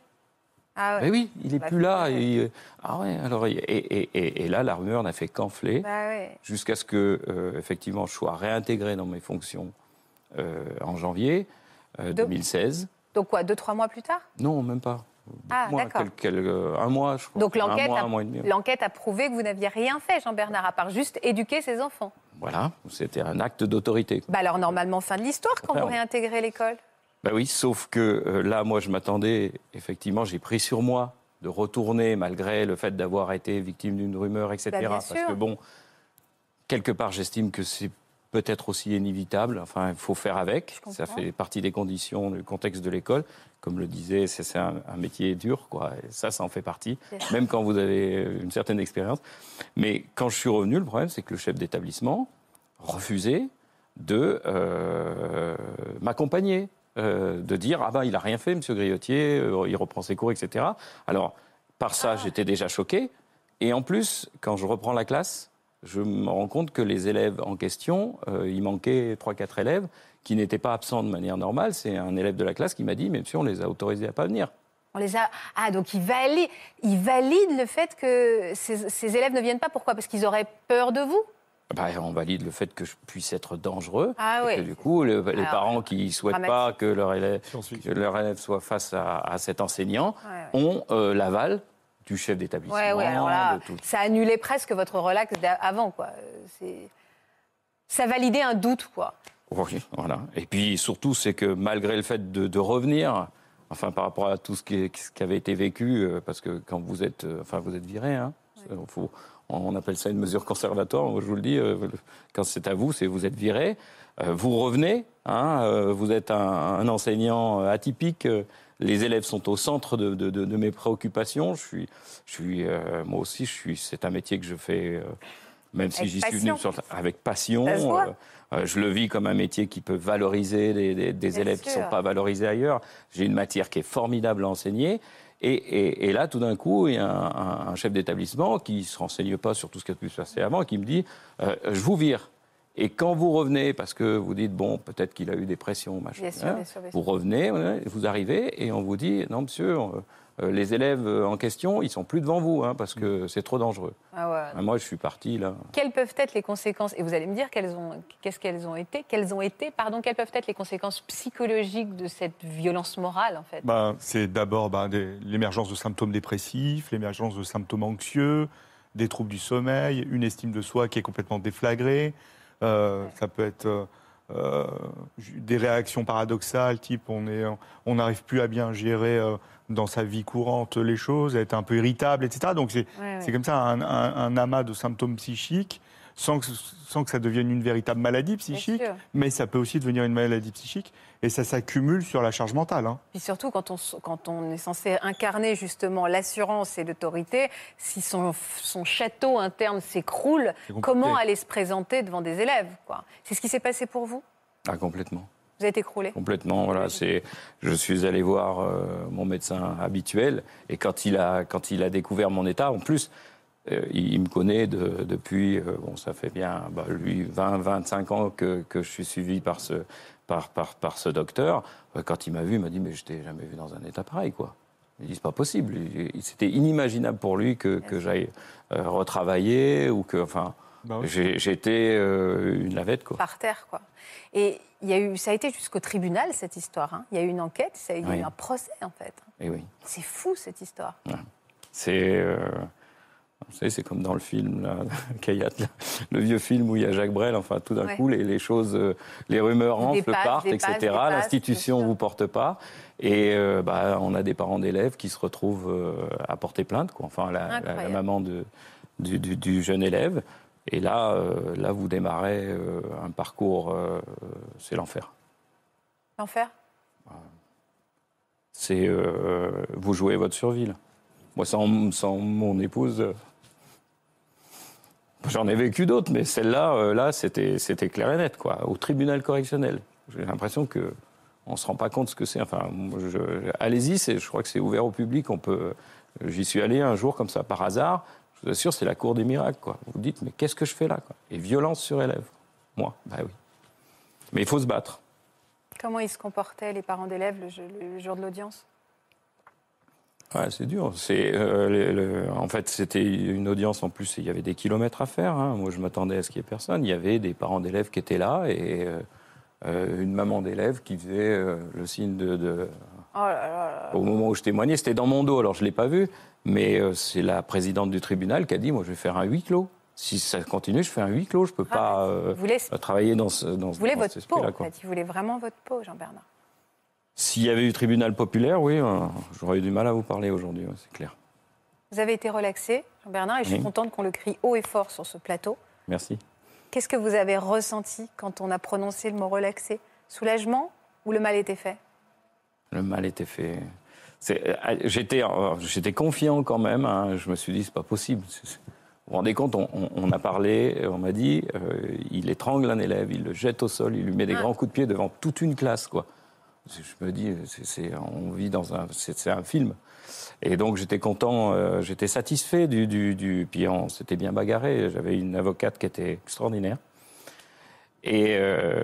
Ah ouais. Mais oui, il est Bah, plus là. Et, ah ouais, alors, et, et- et- et là, la rumeur n'a fait qu'enfler Bah ouais. jusqu'à ce que, euh, effectivement, je sois réintégré dans mes fonctions euh, en janvier euh, Donc- 2016. Donc quoi, deux, trois mois plus tard? Non, même pas. Ah, Moi, d'accord. quel- quel- euh, un mois, je crois. Donc l'enquête l'enquête a prouvé que vous n'aviez rien fait, Jean-Bernard, à part juste éduquer ses enfants. Voilà, c'était un acte d'autorité. Bah alors normalement, fin de l'histoire quand vous réintégrez l'école. Bah oui, sauf que euh, là, moi, je m'attendais, effectivement, j'ai pris sur moi de retourner, malgré le fait d'avoir été victime d'une rumeur, etc. Bah, parce que, bon, quelque part, j'estime que c'est peut-être aussi inévitable. Enfin, il faut faire avec. Ça fait partie des conditions, du contexte de l'école. Comme le disait, c'est un, un métier dur, quoi. Et ça, ça en fait partie, même quand vous avez une certaine expérience. Mais quand je suis revenu, le problème, c'est que le chef d'établissement refusait de euh, m'accompagner, euh, de dire ah ben il a rien fait, Monsieur Griotier, euh, il reprend ses cours, etc. Alors par ça, j'étais déjà choqué. Et en plus, quand je reprends la classe, je me rends compte que les élèves en question, euh, il manquait 3-4 élèves qui n'étaient pas absents de manière normale. C'est un élève de la classe qui m'a dit, mais monsieur, on les a autorisés à pas venir. On les a... Ah, donc il valide, il valide le fait que ces, ces élèves ne viennent pas. Pourquoi? Parce qu'ils auraient peur de vous? Bah, on valide le fait que je puisse être dangereux. Ah et oui. que, du coup, le- les Alors, parents qui ne souhaitent pas que leur élève, Science-fiction. que leur élève soit face à, à cet enseignant Ouais, ont euh, l'aval du chef d'établissement. Ouais, ouais, alors là, de tout. ça annulait presque votre relax d'avant, quoi. Ça validait un doute, quoi. Oui, voilà. Et puis surtout, c'est que malgré le fait de, de revenir, enfin par rapport à tout ce qui, ce qui avait été vécu, euh, parce que quand vous êtes, euh, enfin vous êtes viré, hein, faut- on appelle ça une mesure conservatoire. Moi, je vous le dis, euh, quand c'est à vous, c'est vous êtes viré, vous revenez, hein, vous êtes un, un enseignant atypique. Les élèves sont au centre de, de- de- de mes préoccupations. Je suis, je suis, euh, moi aussi, je suis. C'est un métier que je fais, euh, même si j'y suis passion. venu avec passion. Euh, euh, je le vis comme un métier qui peut valoriser des, des- des Bien élèves qui ne sont pas valorisés ailleurs. J'ai une matière qui est formidable à enseigner. Et, et- et là, tout d'un coup, il y a un, un- un chef d'établissement qui ne se renseigne pas sur tout ce qui a pu se passer avant, qui me dit euh, Je vous vire. Et quand vous revenez, parce que vous dites Bon, peut-être qu'il a eu des pressions, machin, Bien sûr, hein, bien sûr, bien vous sûr. revenez, ouais, vous arrivez, et on vous dit Non, monsieur, euh, euh, les élèves en question, ils sont plus devant vous, hein, parce que c'est trop dangereux. Ah ouais. Ah, Moi, je suis parti, là. Quelles peuvent être les conséquences Et vous allez me dire quelles ont, qu'est-ce qu'elles ont été Quelles ont été, pardon, quelles peuvent être les conséquences psychologiques de cette violence morale, en fait? Ben, c'est d'abord ben, des- l'émergence de symptômes dépressifs, l'émergence de symptômes anxieux, des troubles du sommeil, une estime de soi qui est complètement déflagrée. Euh, Ça peut être euh, euh, des réactions paradoxales, type on est, on n'arrive plus à bien gérer euh, dans sa vie courante les choses, être un peu irritable, etc. Donc c'est Ouais, comme ça un, un- un amas de symptômes psychiques, sans que, sans que ça devienne une véritable maladie psychique, mais ça peut aussi devenir une maladie psychique, et ça s'accumule sur la charge mentale. hein. Puis surtout, quand on, s- quand on est censé incarner justement l'assurance et l'autorité, si son, son château interne s'écroule, comment aller se présenter devant des élèves C'est ce qui s'est passé pour vous? Ah, complètement. Vous êtes écroulé? Complètement, voilà. C'est, je suis allé voir euh, mon médecin habituel et quand il a, quand il a découvert mon état, en plus, euh, il, il me connaît de- depuis, euh, bon, ça fait bien, bah, lui, 20, 25 ans que, que je suis suivi par ce, par, par, par ce docteur. Euh, Quand il m'a vu, il m'a dit, mais je t'ai jamais vu dans un état pareil, quoi. Il dit, c'est pas possible. C'était inimaginable pour lui que, que j'aille euh, retravailler ou que, enfin, Bah oui. j'étais euh, une lavette, quoi. par terre quoi. Et il y a eu, ça a été jusqu'au tribunal cette histoire. hein. Il y a eu une enquête, ça a eu Oui. un procès en fait. Et oui. C'est fou cette histoire. C'est. euh, vous savez, c'est comme dans le film, là, Kayat, là, le vieux film où il y a Jacques Brel. Enfin, tout d'un Ouais. coup, les, les choses, euh, les rumeurs enflent, partent, etc. L'institution ne vous porte pas. Et euh, bah, on a des parents d'élèves qui se retrouvent euh, à porter plainte. Quoi. Enfin, la, la- la Incroyable. maman de, du, du- du jeune élève. Et là, euh, là vous démarrez un parcours, c'est l'enfer. L'enfer? C'est vous jouez votre survie. là. Moi, sans, mon épouse, euh, j'en ai vécu d'autres, mais celle-là, euh, là, c'était clair et net, quoi. Au tribunal correctionnel, j'ai l'impression que on se rend pas compte ce que c'est. Enfin, allez-y, je crois que c'est ouvert au public. On peut. J'y suis allé un jour comme ça par hasard. Je vous assure, c'est la cour des miracles, quoi. Vous vous dites, mais qu'est-ce que je fais là, Et violence sur élève. Moi, bah oui. Mais il faut se battre. Comment ils se comportaient les parents d'élèves le jour de l'audience? Ouais, c'est dur. C'est, euh, le- le- en fait, c'était une audience en plus. Il y avait des kilomètres à faire. hein. Moi, je m'attendais à ce qu'il n'y ait personne. Il y avait des parents d'élèves qui étaient là et euh, euh, une maman d'élève qui faisait euh, le signe de, de- Oh là là là. Au moment où je témoignais, c'était dans mon dos. Alors, je l'ai pas vu, mais c'est la présidente du tribunal qui a dit "Moi, je vais faire un huis clos. Si ça continue, je fais un huis clos. Je peux pas Vous voulez, travailler dans ce dans, vous voulez dans votre peau, en fait. Il voulait vraiment votre peau, Jean-Bernard. S'il y avait eu tribunal populaire, oui, euh, j'aurais eu du mal à vous parler aujourd'hui, c'est clair. Vous avez été relaxé, Jean-Bernard, et je suis Oui. contente qu'on le crie haut et fort sur ce plateau. Merci. Qu'est-ce que vous avez ressenti quand on a prononcé le mot relaxé? Soulagement ou le mal était fait? Le mal était fait. Euh, J'étais, euh, j'étais confiant quand même. hein. Je me suis dit, c'est pas possible. Vous vous rendez compte, on, on- on a parlé, on m'a dit, euh, il étrangle un élève, il le jette au sol, il lui met des Ah. grands coups de pied devant toute une classe, quoi. Je me dis, on vit dans un, c'est, un film. Et donc j'étais content, euh, j'étais satisfait du, du, puis on s'était bien bagarré. J'avais une avocate qui était extraordinaire. Et euh,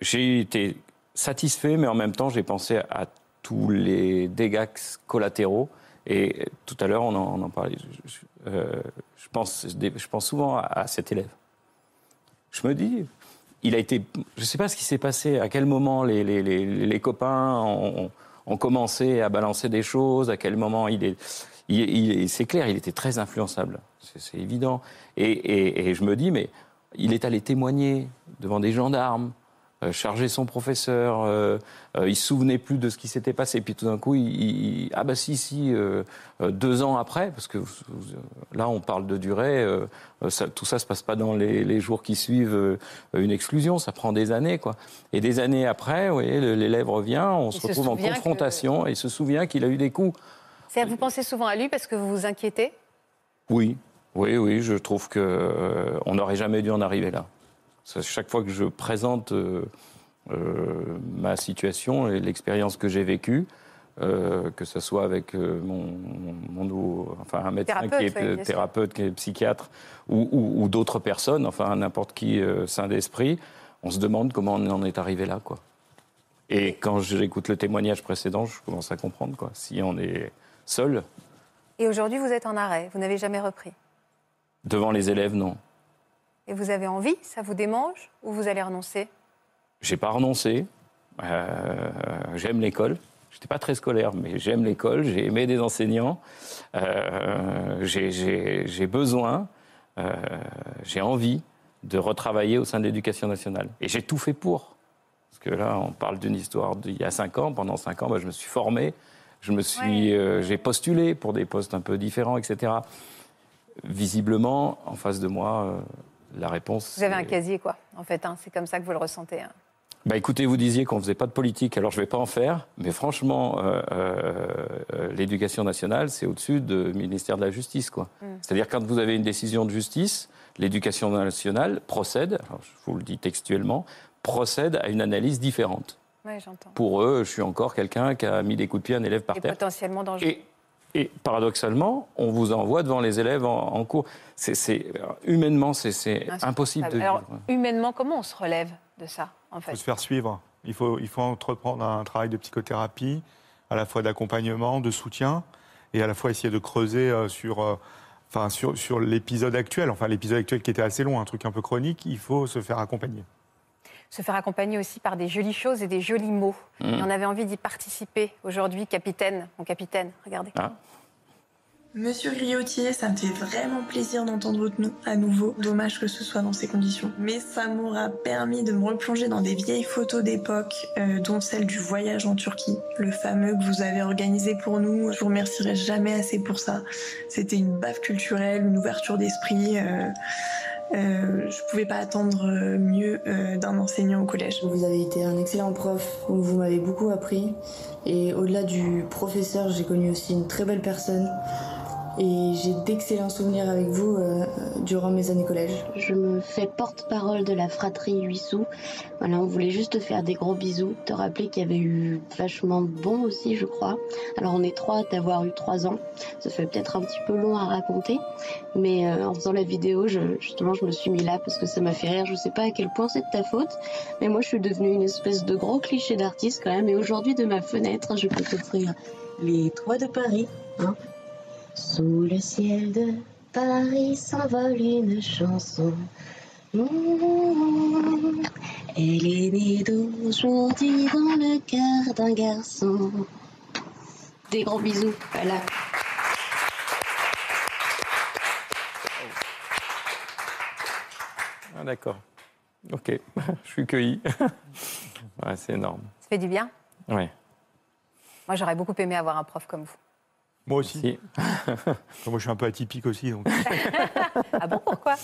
j'ai été satisfait, mais en même temps, j'ai pensé à tous les dégâts collatéraux. Et tout à l'heure, on en, parlait. Euh, je pense, je pense souvent à cet élève. Je me dis, il a été. Je ne sais pas ce qui s'est passé, à quel moment les, les, les, les copains ont, ont commencé à balancer des choses, à quel moment il est. c'est clair, il était très influençable, c'est évident. Et, et- et je me dis, mais il est allé témoigner devant des gendarmes, charger son professeur, euh, euh, il se souvenait plus de ce qui s'était passé. Puis tout d'un coup, il, il- ah bah si, si, euh, euh, deux ans après, parce que là on parle de durée, euh, euh, ça- tout ça se passe pas dans les, les jours qui suivent euh, une exclusion, ça prend des années quoi. Et des années après, vous voyez, le- l'élève revient, on se se retrouve en que- confrontation et il se souvient qu'il a eu des coups. C'est-à-dire, vous pensez souvent à lui parce que vous vous inquiétez? Oui, oui, oui, je trouve que euh, on n'aurait jamais dû en arriver là. Chaque fois que je présente euh, euh, ma situation et l'expérience que j'ai vécue, euh, que ce soit avec mon, enfin un médecin Thérapeute, qui est oui, thérapeute, qui est psychiatre, ou, ou- ou d'autres personnes, enfin n'importe qui sain d'esprit, on se demande comment on en est arrivé là, quoi. Et quand j'écoute le témoignage précédent, je commence à comprendre, quoi. Si on est seul Et aujourd'hui, vous êtes en arrêt, vous n'avez jamais repris? devant les élèves, non. Et vous avez envie, ça vous démange ou vous allez renoncer? J'ai pas renoncé. Euh, j'aime l'école. J'étais pas très scolaire, mais j'aime l'école. J'ai aimé des enseignants. Euh, j'ai- besoin, euh, j'ai envie de retravailler au sein de l'éducation nationale. Et j'ai tout fait pour. Parce que là, on parle d'une histoire d'il y a cinq ans. Pendant cinq ans, bah, je me suis formé. Je me suis, j'ai postulé pour des postes un peu différents, etc. Visiblement, en face de moi, la réponse. Vous avez un casier, quoi, en fait. hein, c'est comme ça que vous le ressentez. hein. bah écoutez, vous disiez qu'on faisait pas de politique, alors je vais pas en faire, mais franchement, euh, euh, euh, l'éducation nationale, c'est au-dessus du ministère de la Justice, quoi. Mm. C'est-à-dire quand vous avez une décision de justice, l'éducation nationale procède, alors je vous le dis textuellement, procède à une analyse différente. Oui, j'entends. Pour eux, je suis encore quelqu'un qui a mis des coups de pied à un élève par Et terre. potentiellement dangereux. Et, et paradoxalement, on vous envoie devant les élèves en, en cours. C'est, c'est- humainement, c'est, impossible de Alors, vivre. humainement, comment on se relève de ça, en Il faut fait se faire suivre. Il faut, il faut entreprendre un travail de psychothérapie, à la fois d'accompagnement, de soutien, et à la fois essayer de creuser euh, sur, euh, enfin, sur, sur l'épisode actuel, enfin l'épisode actuel qui était assez long, un truc un peu chronique, il faut se faire accompagner. Se faire accompagner aussi par des jolies choses et des jolis mots. Mm. Et on avait envie d'y participer aujourd'hui, capitaine, mon capitaine, regardez. Ah. Monsieur Griotier, ça me fait vraiment plaisir d'entendre votre nom à nouveau. Dommage que ce soit dans ces conditions. Mais ça m'aura permis de me replonger dans des vieilles photos d'époque, euh, dont celle du voyage en Turquie, le fameux que vous avez organisé pour nous. Je vous remercierai jamais assez pour ça. C'était une baffe culturelle, une ouverture d'esprit. Euh, euh, je pouvais pas attendre euh, mieux euh, d'un enseignant au collège. Vous avez été un excellent prof, vous m'avez beaucoup appris. Et au-delà du professeur, j'ai connu aussi une très belle personne. Et j'ai d'excellents souvenirs avec vous euh, durant mes années collège. Je me fais porte-parole de la fratrie Huissou. Voilà, on voulait juste te faire des gros bisous, te rappeler qu'il y avait eu vachement de bons aussi, je crois. Alors on est trois à t'avoir eu trois ans. Ça fait peut-être un petit peu long à raconter, mais euh, en faisant la vidéo, justement, je me suis mis là parce que ça m'a fait rire. Je sais pas à quel point c'est de ta faute, mais moi je suis devenue une espèce de gros cliché d'artiste quand même. Et aujourd'hui, de ma fenêtre, je peux t'offrir les trois de Paris. Hein. Sous le ciel de Paris s'envole une chanson. Mmh. Elle est née d'aujourd'hui dans le cœur d'un garçon. Des gros bisous, voilà. Ah, d'accord. Ok, je suis cueilli. Ouais, c'est énorme. Ça fait du bien. Ouais. Moi, j'aurais beaucoup aimé avoir un prof comme vous. Moi aussi. Si. Moi, je suis un peu atypique aussi. Donc. Ah bon, pourquoi?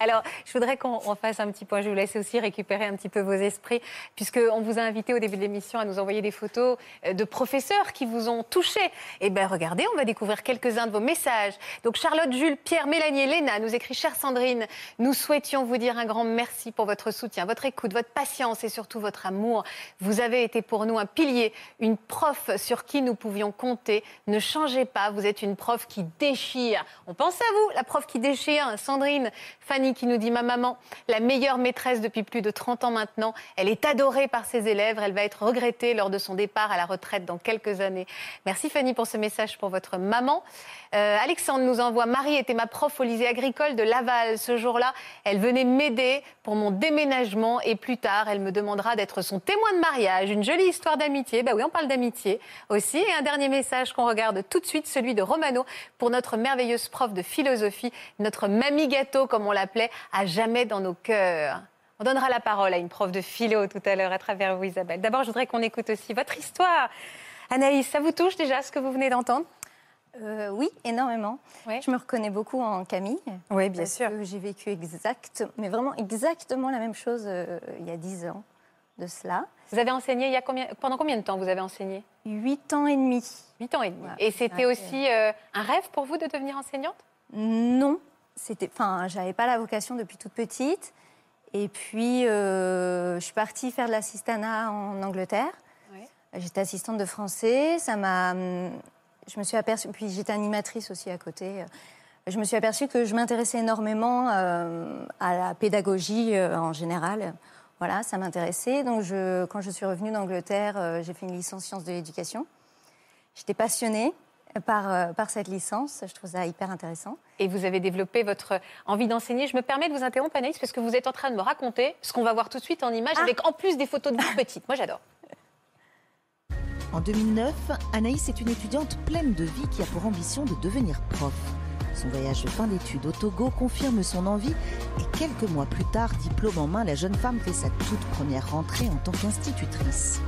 Alors, je voudrais qu'on on fasse un petit point. Je vous laisse aussi récupérer un petit peu vos esprits, puisqu'on vous a invité au début de l'émission à nous envoyer des photos euh, de professeurs qui vous ont touché. Eh bien, regardez, on va découvrir quelques-uns de vos messages. Donc, Charlotte, Jules, Pierre, Mélanie et Léna nous écrit Chère Sandrine, nous souhaitions vous dire un grand merci pour votre soutien, votre écoute, votre patience et surtout votre amour. Vous avez été pour nous un pilier, une prof sur qui nous pouvions compter. Ne changez pas, vous êtes une prof qui déchire. On pense à vous, la prof qui déchire. Sandrine, Fanny qui nous dit Ma maman, la meilleure maîtresse depuis plus de 30 ans maintenant. Elle est adorée par ses élèves. Elle va être regrettée lors de son départ à la retraite dans quelques années. Merci Fanny pour ce message pour votre maman. Euh, Alexandre nous envoie Marie était ma prof au lycée agricole de Laval. Ce jour-là, elle venait m'aider pour mon déménagement et plus tard, elle me demandera d'être son témoin de mariage. Une jolie histoire d'amitié. Bah oui, on parle d'amitié aussi. Et un dernier message qu'on regarde tout de suite, celui de Romano pour notre merveilleuse prof de philosophie, notre mamie gâteau comme on l'appelait, à jamais dans nos cœurs. On donnera la parole à une prof de philo tout à l'heure à travers vous, Isabelle. D'abord, je voudrais qu'on écoute aussi votre histoire. Anaïs, ça vous touche déjà ce que vous venez d'entendre? Euh, oui, énormément. Je me reconnais beaucoup en Camille. Oui, bien sûr. J'ai vécu exact, mais vraiment exactement la même chose euh, il y a dix ans de cela. Vous avez enseigné il y a combien, pendant combien de temps vous avez enseigné? Huit ans et demi. Huit ans et demi. Et c'était aussi euh, un rêve pour vous de devenir enseignante? Non, c'était, enfin, j'avais pas la vocation depuis toute petite. Et puis, euh, je suis partie faire de l'assistanat en Angleterre. J'étais assistante de français. Ça m'a, hum, je me suis aperçue. Puis j'étais animatrice aussi à côté. Je me suis aperçue que je m'intéressais énormément euh, à la pédagogie en général. Voilà, ça m'intéressait. Donc, je, quand je suis revenue d'Angleterre, euh, j'ai fait une licence sciences de l'éducation. J'étais passionnée par, euh, par cette licence. Je trouve ça hyper intéressant. Et vous avez développé votre envie d'enseigner. Je me permets de vous interrompre, Anaïs, parce que vous êtes en train de me raconter ce qu'on va voir tout de suite en image, avec en plus des photos de vous petite. Moi, j'adore. En 2009, Anaïs est une étudiante pleine de vie qui a pour ambition de devenir prof. Son voyage de fin d'études au Togo confirme son envie et quelques mois plus tard, diplôme en main, la jeune femme fait sa toute première rentrée en tant qu'institutrice.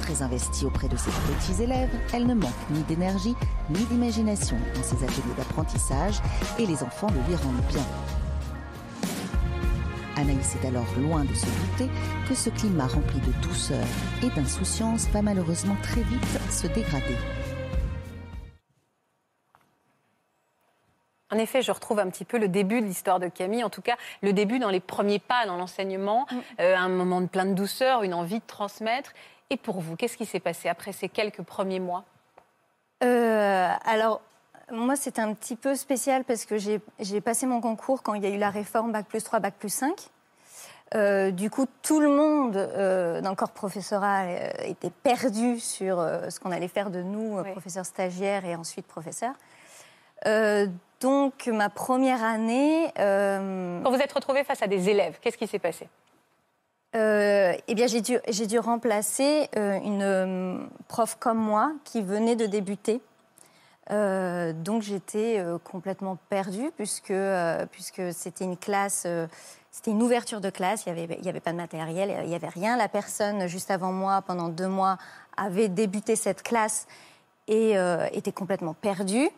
Très investie auprès de ses petits élèves, elle ne manque ni d'énergie ni d'imagination dans ses ateliers d'apprentissage et les enfants le lui rendent bien. Anaïs est alors loin de se douter que ce climat rempli de douceur et d'insouciance va malheureusement très vite se dégrader. En effet, je retrouve un petit peu le début de l'histoire de Camille, en tout cas le début dans les premiers pas dans l'enseignement, euh, un moment de plein de douceur, une envie de transmettre. Et pour vous, qu'est-ce qui s'est passé après ces quelques premiers mois? Euh, alors, moi, c'était un petit peu spécial parce que j'ai passé mon concours quand il y a eu la réforme Bac plus 3, Bac plus 5. Euh, du coup, tout le monde euh, dans le corps professoral euh, était perdu sur ce qu'on allait faire de nous, professeurs stagiaires et ensuite professeurs. Donc, ma première année. euh, Quand vous êtes retrouvée face à des élèves, qu'est-ce qui s'est passé? Euh, eh bien, j'ai dû, j'ai dû remplacer euh, une euh, prof comme moi qui venait de débuter. Euh, donc, j'étais complètement perdue puisque, puisque c'était une classe, c'était une ouverture de classe. Il n'y avait, il y avait pas de matériel, il n'y avait rien. La personne juste avant moi, pendant deux mois, avait débuté cette classe et était complètement perdue.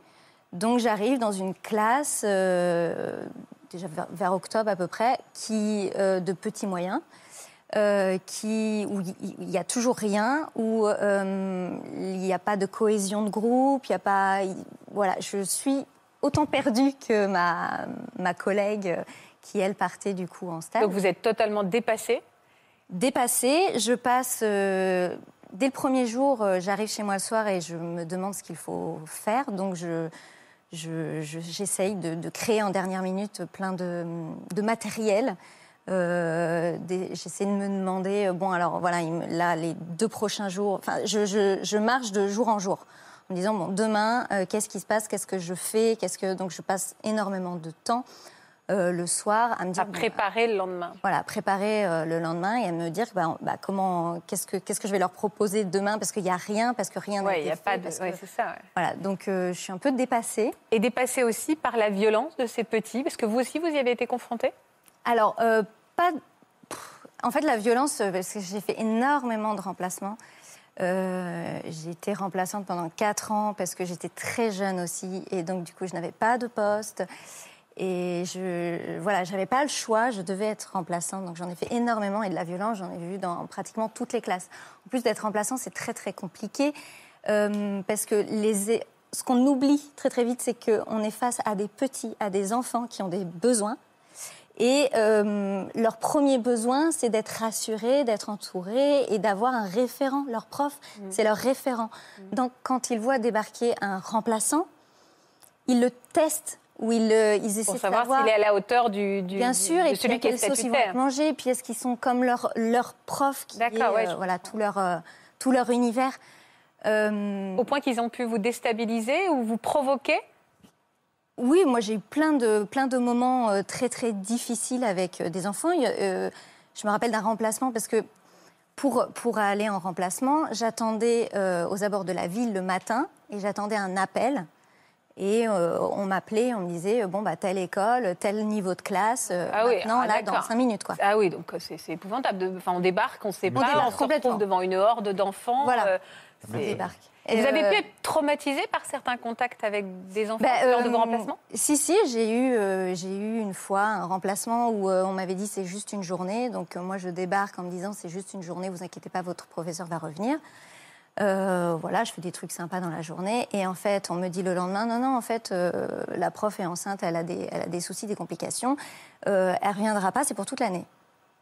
Donc, j'arrive dans une classe, euh, déjà vers, vers octobre à peu près, qui, euh, de petits moyens euh, qui, où il n'y a toujours rien, où il n'y a pas de cohésion de groupe, il y a pas. il- voilà, je suis autant perdue que ma, ma collègue qui, elle, partait du coup en stage. Donc vous êtes totalement dépassée? Dépassée, je passe. dès le premier jour, j'arrive chez moi le soir et je me demande ce qu'il faut faire. Donc je. Je- je- J'essaye de, créer en dernière minute plein de, matériel. Euh, J'essaie de me demander, euh, bon alors voilà, là les deux prochains jours, enfin je marche de jour en jour en me disant bon, demain, euh, qu'est-ce qui se passe, qu'est-ce que je fais, qu'est-ce que donc je passe énormément de temps euh, le soir à me dire à préparer le lendemain. Voilà, préparer euh, le lendemain et à me dire bah, bah, comment, qu'est-ce que qu'est-ce que je vais leur proposer demain? Parce qu'il n'y a rien, parce que rien n'a Ouais, fait, pas de. ouais, que- c'est ça. ouais. Voilà, donc euh, je suis un peu dépassée. Et dépassé aussi par la violence de ces petits, parce que vous aussi, vous y avez été confronté Alors, euh, pas. pff, En fait, la violence, euh, parce que j'ai fait énormément de remplacements. Euh, j'ai été remplaçante pendant 4 ans parce que j'étais très jeune aussi. Et donc, du coup, je n'avais pas de poste. Et je, voilà, j'avais pas le choix, je devais être remplaçante. Donc, j'en ai fait énormément. Et de la violence, j'en ai vu dans pratiquement toutes les classes. En plus d'être remplaçant, c'est très, très compliqué. euh, parce que les, ce qu'on oublie très, très vite, c'est qu'on est face à des petits, à des enfants qui ont des besoins. Et euh, leur premier besoin, c'est d'être rassuré, d'être entouré et d'avoir un référent. Leur prof, c'est leur référent. Donc, quand ils voient débarquer un remplaçant, ils le testent ou ils, le- ils essaient Pour de savoir s'il est à la hauteur du, du Bien sûr, de et puis celui à qui est sauce ils vont mangés, et puis est-ce qu'ils sont comme leur, leur prof qui est, ouais, euh, voilà, tout leur, euh, tout leur univers. Euh, Au point qu'ils ont pu vous déstabiliser ou vous provoquer? Oui, moi j'ai eu plein de, plein de moments euh, très très difficiles avec euh, des enfants. Euh, je me rappelle d'un remplacement parce que pour, pour aller en remplacement, j'attendais euh, aux abords de la ville le matin et j'attendais un appel. Et euh, on m'appelait, on me disait, euh, bon, bah, telle école, tel niveau de classe, euh, Ah oui, maintenant, ah, là, dans cinq minutes. Quoi. Ah oui, donc c'est c'est épouvantable. De- Enfin, on débarque, on ne sait On pas, débarque on se complètement. retrouve devant une horde d'enfants. Voilà. euh, On débarque. Et vous avez pu être traumatisé par certains contacts avec des enfants Bah, lors de vos remplacements Si, si, j'ai eu, euh, j'ai eu une fois un remplacement où euh, on m'avait dit c'est juste une journée. Donc euh, moi, je débarque en me disant c'est juste une journée, vous inquiétez pas, votre professeur va revenir. Euh, voilà, je fais des trucs sympas dans la journée. Et en fait, on me dit le lendemain non, non, en fait, euh, la prof est enceinte, elle a des, elle a des soucis, des complications. Euh, elle reviendra pas, c'est pour toute l'année.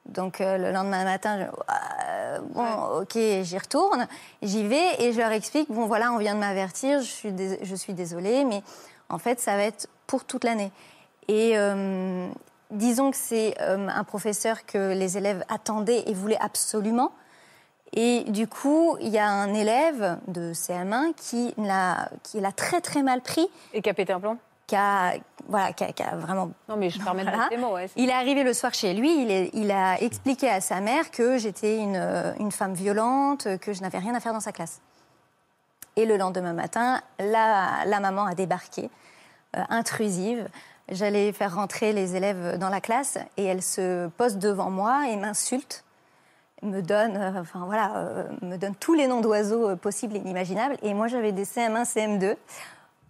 Donc le lendemain matin, je, bon, ok, j'y retourne, j'y vais et je leur explique bon voilà, on vient de m'avertir, je suis, dés- je suis désolée, mais en fait, ça va être pour toute l'année. Et disons que c'est un professeur que les élèves attendaient et voulaient absolument. Et du coup, il y a un élève de CM1 qui l'a, qui l'a très très mal pris. Et qui a pété un plomb qui a, voilà, qui a, qui a vraiment. Non, mais je permets de Voilà. les mots. ouais. Il est arrivé le soir chez lui, il, est- il a expliqué à sa mère que j'étais une, une femme violente, que je n'avais rien à faire dans sa classe. Et le lendemain matin, la, la maman a débarqué, euh, intrusive. J'allais faire rentrer les élèves dans la classe et elle se pose devant moi et m'insulte, me donne, euh, enfin voilà, euh, me donne tous les noms d'oiseaux euh, possibles et inimaginables. Et moi, j'avais des CM1, CM2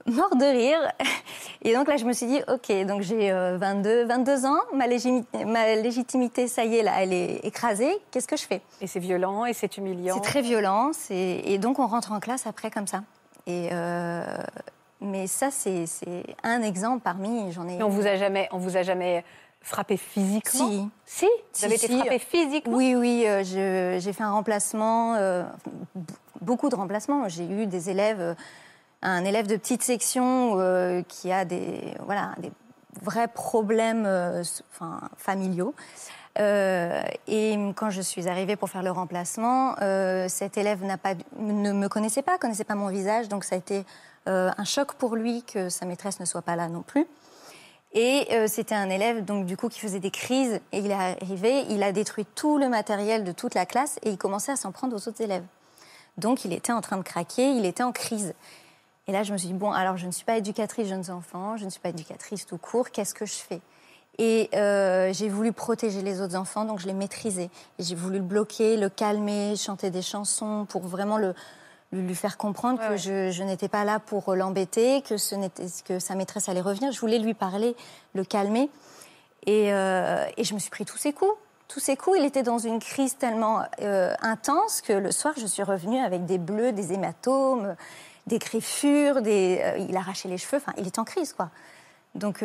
mort de rire. Et donc là, je me suis dit, ok, donc j'ai euh, 22, 22 ans, ma, légimi- ma légitimité, ça y est, là, elle est écrasée. Qu'est-ce que je fais? Et c'est violent et c'est humiliant. C'est très violent. c'est- Et donc, on rentre en classe après comme ça. Et Mais ça, c'est c'est un exemple parmi, j'en ai... Et on vous a jamais, on vous a jamais frappé physiquement Si. Si Vous avez Si, été si. frappé physiquement Oui, oui, euh, j'ai fait un remplacement, euh, beaucoup de remplacements. J'ai eu des élèves, euh, un élève de petite section qui a des, voilà, des vrais problèmes enfin, familiaux. Et quand je suis arrivée pour faire le remplacement, cet élève pas, ne me connaissait pas, connaissait pas mon visage, donc ça a été un choc pour lui que sa maîtresse ne soit pas là non plus. Et euh, c'était un élève donc du coup qui faisait des crises et il est arrivé, il a détruit tout le matériel de toute la classe et il commençait à s'en prendre aux autres élèves. Donc il était en train de craquer, il était en crise. Et là je me suis dit bon alors je ne suis pas éducatrice jeunes enfants, je ne suis pas éducatrice tout court, qu'est-ce que je fais? Et euh, j'ai voulu protéger les autres enfants donc je les maîtrisais. J'ai voulu le bloquer, le calmer, chanter des chansons pour vraiment le lui faire comprendre que je, je n'étais pas là pour l'embêter, que, ce n'était- que sa maîtresse allait revenir. Je voulais lui parler, le calmer. Et, euh, et je me suis pris tous ses coups. Tous ses coups, il était dans une crise tellement euh, intense que le soir, je suis revenue avec des bleus, des hématomes, des griffures, des, euh, il arrachait les cheveux. Enfin, il était en crise, quoi. Donc,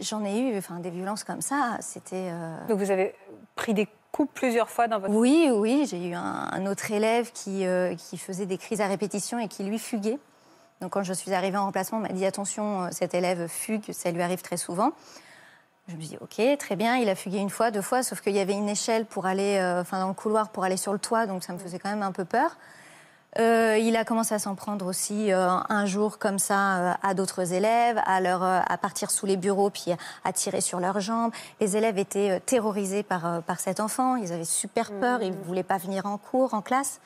j'en ai eu enfin, des violences comme ça. C'était. Donc vous avez pris des plusieurs fois dans votre oui, oui, j'ai eu un, autre élève qui, euh, qui faisait des crises à répétition et qui lui fuguait. Donc quand je suis arrivée en remplacement, on m'a dit attention, euh, cet élève fugue, ça lui arrive très souvent. Je me suis dit ok, très bien, il a fugué une fois, deux fois, sauf qu'il y avait une échelle pour aller, euh, enfin dans le couloir pour aller sur le toit, donc ça me faisait quand même un peu peur. Euh, il a commencé à s'en prendre aussi euh, un jour comme ça euh, à d'autres élèves, à, leur, euh, à partir sous les bureaux puis à tirer sur leurs jambes. Les élèves étaient euh, terrorisés par, euh, par cet enfant, ils avaient super peur, ils ne voulaient pas venir en cours, en classe.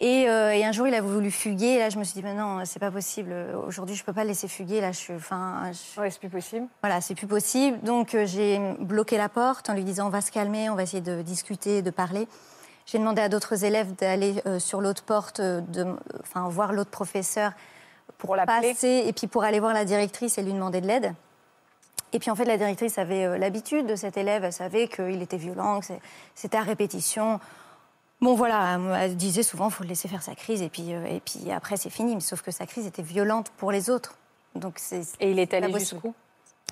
Et, euh, et un jour, il a voulu fuguer. Et là, je me suis dit, mais non, c'est pas possible. Aujourd'hui, je peux pas le laisser fuguer. Là, je suis, enfin, je- Ouais, c'est plus possible. voilà, c'est plus possible. Donc, j'ai bloqué la porte en lui disant, on va se calmer, on va essayer de discuter, de parler. J'ai demandé à d'autres élèves d'aller euh, sur l'autre porte, euh, de, enfin, voir l'autre professeur pour, l'appeler. passer et puis pour aller voir la directrice et lui demander de l'aide. Et puis en fait, la directrice avait euh, l'habitude de cet élève, elle savait qu'il était violent, que c'était à répétition. Bon voilà, elle disait souvent, faut le laisser faire sa crise et puis, et puis après c'est fini. Mais sauf que sa crise était violente pour les autres. Donc c'est, Et il est allé jusqu'où?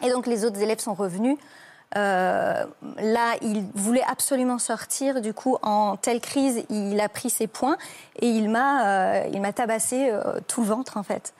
Et donc les autres élèves sont revenus. Euh, là, il voulait absolument sortir. Du coup, en telle crise, il a pris ses poings et il m'a, euh, il m'a tabassé euh, tout ventre en fait.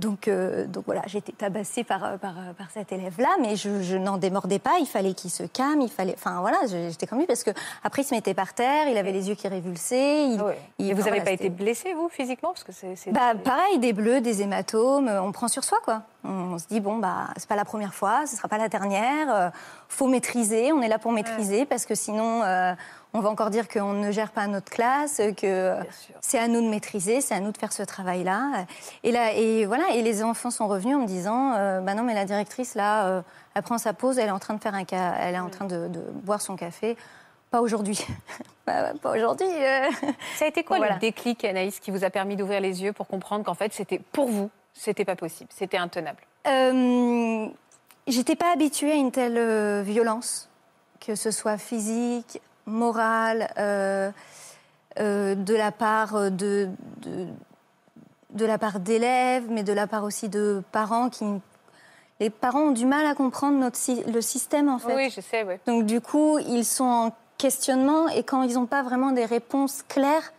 Donc, euh, donc voilà, été tabassée par, euh, par, euh, par cet élève-là, mais je, je n'en démordais pas. Il fallait qu'il se calme, il fallait, enfin voilà, j'étais comme lui parce que après il se mettait par terre, il avait les yeux qui révulsaient. Il, il- Et vous n'avez voilà, pas été blessé, vous, physiquement Parce que c'est. bah, pareil, des bleus, des hématomes, euh, on prend sur soi, quoi. On, on se dit, bon, bah, c'est pas la première fois, ce sera pas la dernière, euh, faut maîtriser, on est là pour maîtriser, parce que sinon, euh, on va encore dire qu'on ne gère pas notre classe, que c'est à nous de maîtriser, c'est à nous de faire ce travail-là. Et, là, et voilà, et les enfants sont revenus en me disant, euh, bah non, mais la directrice, là, euh, elle prend sa pause, elle est en train de faire un ca- elle est en train de, de boire son café. Pas aujourd'hui. Bah, pas aujourd'hui. euh. Ça a été quoi Voilà. le déclic, Anaïs, qui vous a permis d'ouvrir les yeux pour comprendre qu'en fait, c'était pour vous, c'était pas possible, c'était intenable? Euh, J'étais pas habituée à une telle euh, violence, que ce soit physique, morale, euh, euh, de la part de, de, de la part d'élèves, mais de la part aussi de parents qui. Les parents ont du mal à comprendre notre, le système en fait. Oui, je sais, oui. Donc du coup, ils sont en questionnement et quand ils n'ont pas vraiment des réponses claires,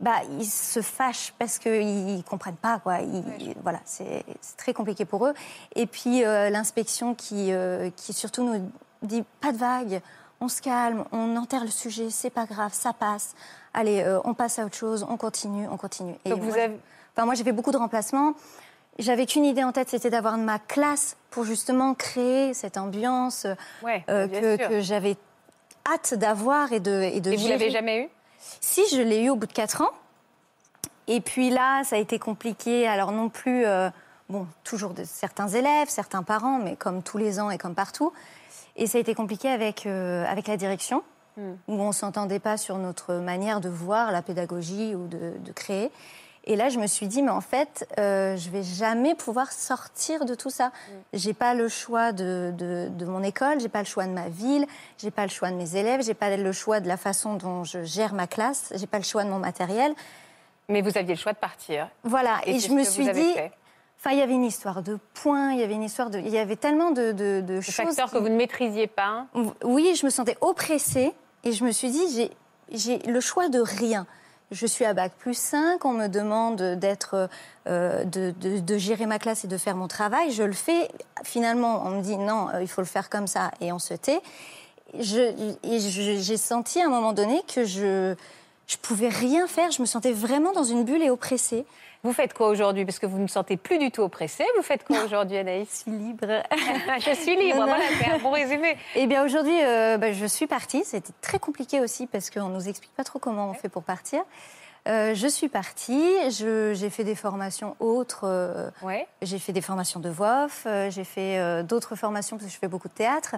bah, ils se fâchent parce qu'ils ne comprennent pas. Quoi. Ils- voilà, c'est c'est très compliqué pour eux. Et puis euh, l'inspection qui, euh, qui surtout nous dit pas de vagues, on se calme, on enterre le sujet, c'est pas grave, ça passe. Allez, euh, on passe à autre chose, on continue, on continue. Et Donc vous moi, avez- enfin, moi j'ai fait beaucoup de remplacements. J'avais qu'une idée en tête, c'était d'avoir ma classe pour justement créer cette ambiance Ouais, euh, bien que, j'avais hâte d'avoir et de, et de Et vous l'avez jamais eu? Si, je l'ai eu au bout de 4 ans. Et puis là, ça a été compliqué. Alors non plus, euh, bon, toujours de certains élèves, certains parents, mais comme tous les ans et comme partout. Et ça a été compliqué avec, euh, avec la direction, Hmm. où on ne s'entendait pas sur notre manière de voir la pédagogie ou de, de créer. Et là, je me suis dit, mais en fait, euh, je vais jamais pouvoir sortir de tout ça. J'ai pas le choix de, de, de mon école, j'ai pas le choix de ma ville, j'ai pas le choix de mes élèves, j'ai pas le choix de la façon dont je gère ma classe, j'ai pas le choix de mon matériel. Mais vous aviez le choix de partir. Voilà, et, je me suis dit, fait. Enfin, il y avait une histoire de points, il y avait une histoire de, il y avait tellement de, de, de choses. facteur que vous ne maîtrisiez pas. oui, je me sentais oppressée et je me suis dit, j'ai- j'ai le choix de rien. Je suis à Bac plus 5, on me demande d'être, euh, de, de- de gérer ma classe et de faire mon travail. Je le fais. Finalement, on me dit non, euh, il faut le faire comme ça et on se tait. J'ai senti à un moment donné que je je pouvais rien faire. Je me sentais vraiment dans une bulle et oppressée. Vous faites quoi aujourd'hui? Parce que vous ne me sentez plus du tout oppressée. Vous faites quoi aujourd'hui, Anaïs? Je suis libre. Je suis libre, Non, non. voilà, c'est un bon résumé. Eh bien, aujourd'hui, euh, bah, je suis partie. C'était très compliqué aussi parce qu'on ne nous explique pas trop comment on fait pour partir. Euh, je suis partie. J'ai fait des formations autres. euh, Ouais. J'ai fait des formations de voix off. euh, J'ai fait d'autres formations parce que je fais beaucoup de théâtre.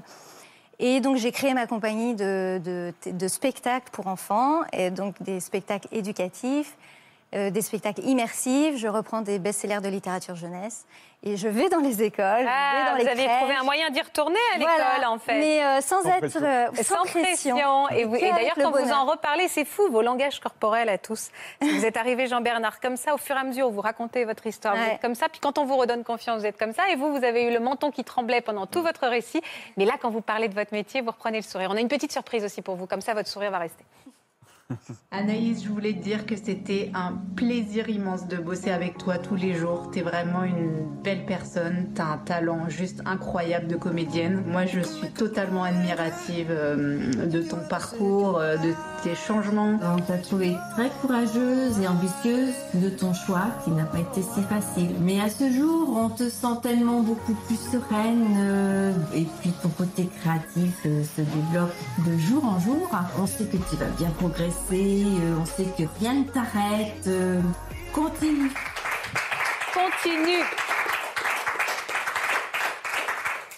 Et donc, j'ai créé ma compagnie de, de, de spectacles pour enfants, et donc des spectacles éducatifs, euh, des spectacles immersifs. Je reprends des best-sellers de littérature jeunesse. Et je vais dans les écoles, je vais Ah, dans vous les aviez trouvé un moyen d'y retourner à l'école, Voilà, en fait. mais euh, sans, Sans être pression. euh, Sans, pression. Et, d'ailleurs, le quand vous en reparlez, c'est fou, vos langages corporels à tous. Vous êtes arrivé, Jean-Bernard, comme ça, au fur et à mesure, vous racontez votre histoire. Vous êtes comme ça, puis quand on vous redonne confiance, vous êtes comme ça. Et vous, vous avez eu le menton qui tremblait pendant tout votre récit. Mais là, quand vous parlez de votre métier, vous reprenez le sourire. On a une petite surprise aussi pour vous, comme ça, votre sourire va rester. Anaïs, je voulais te dire que c'était un plaisir immense de bosser avec toi tous les jours. T'es vraiment une belle personne, t'as un talent juste incroyable de comédienne. Moi, je suis totalement admirative euh, de ton parcours, euh, de tes changements. On t'a trouvée très courageuse et ambitieuse de ton choix qui n'a pas été si facile. Mais à ce jour, on te sent tellement beaucoup plus sereine euh, et puis ton côté créatif se développe de jour en jour. On sait que tu vas bien progresser euh, on sait que rien ne t'arrête. Euh, continue. Continue.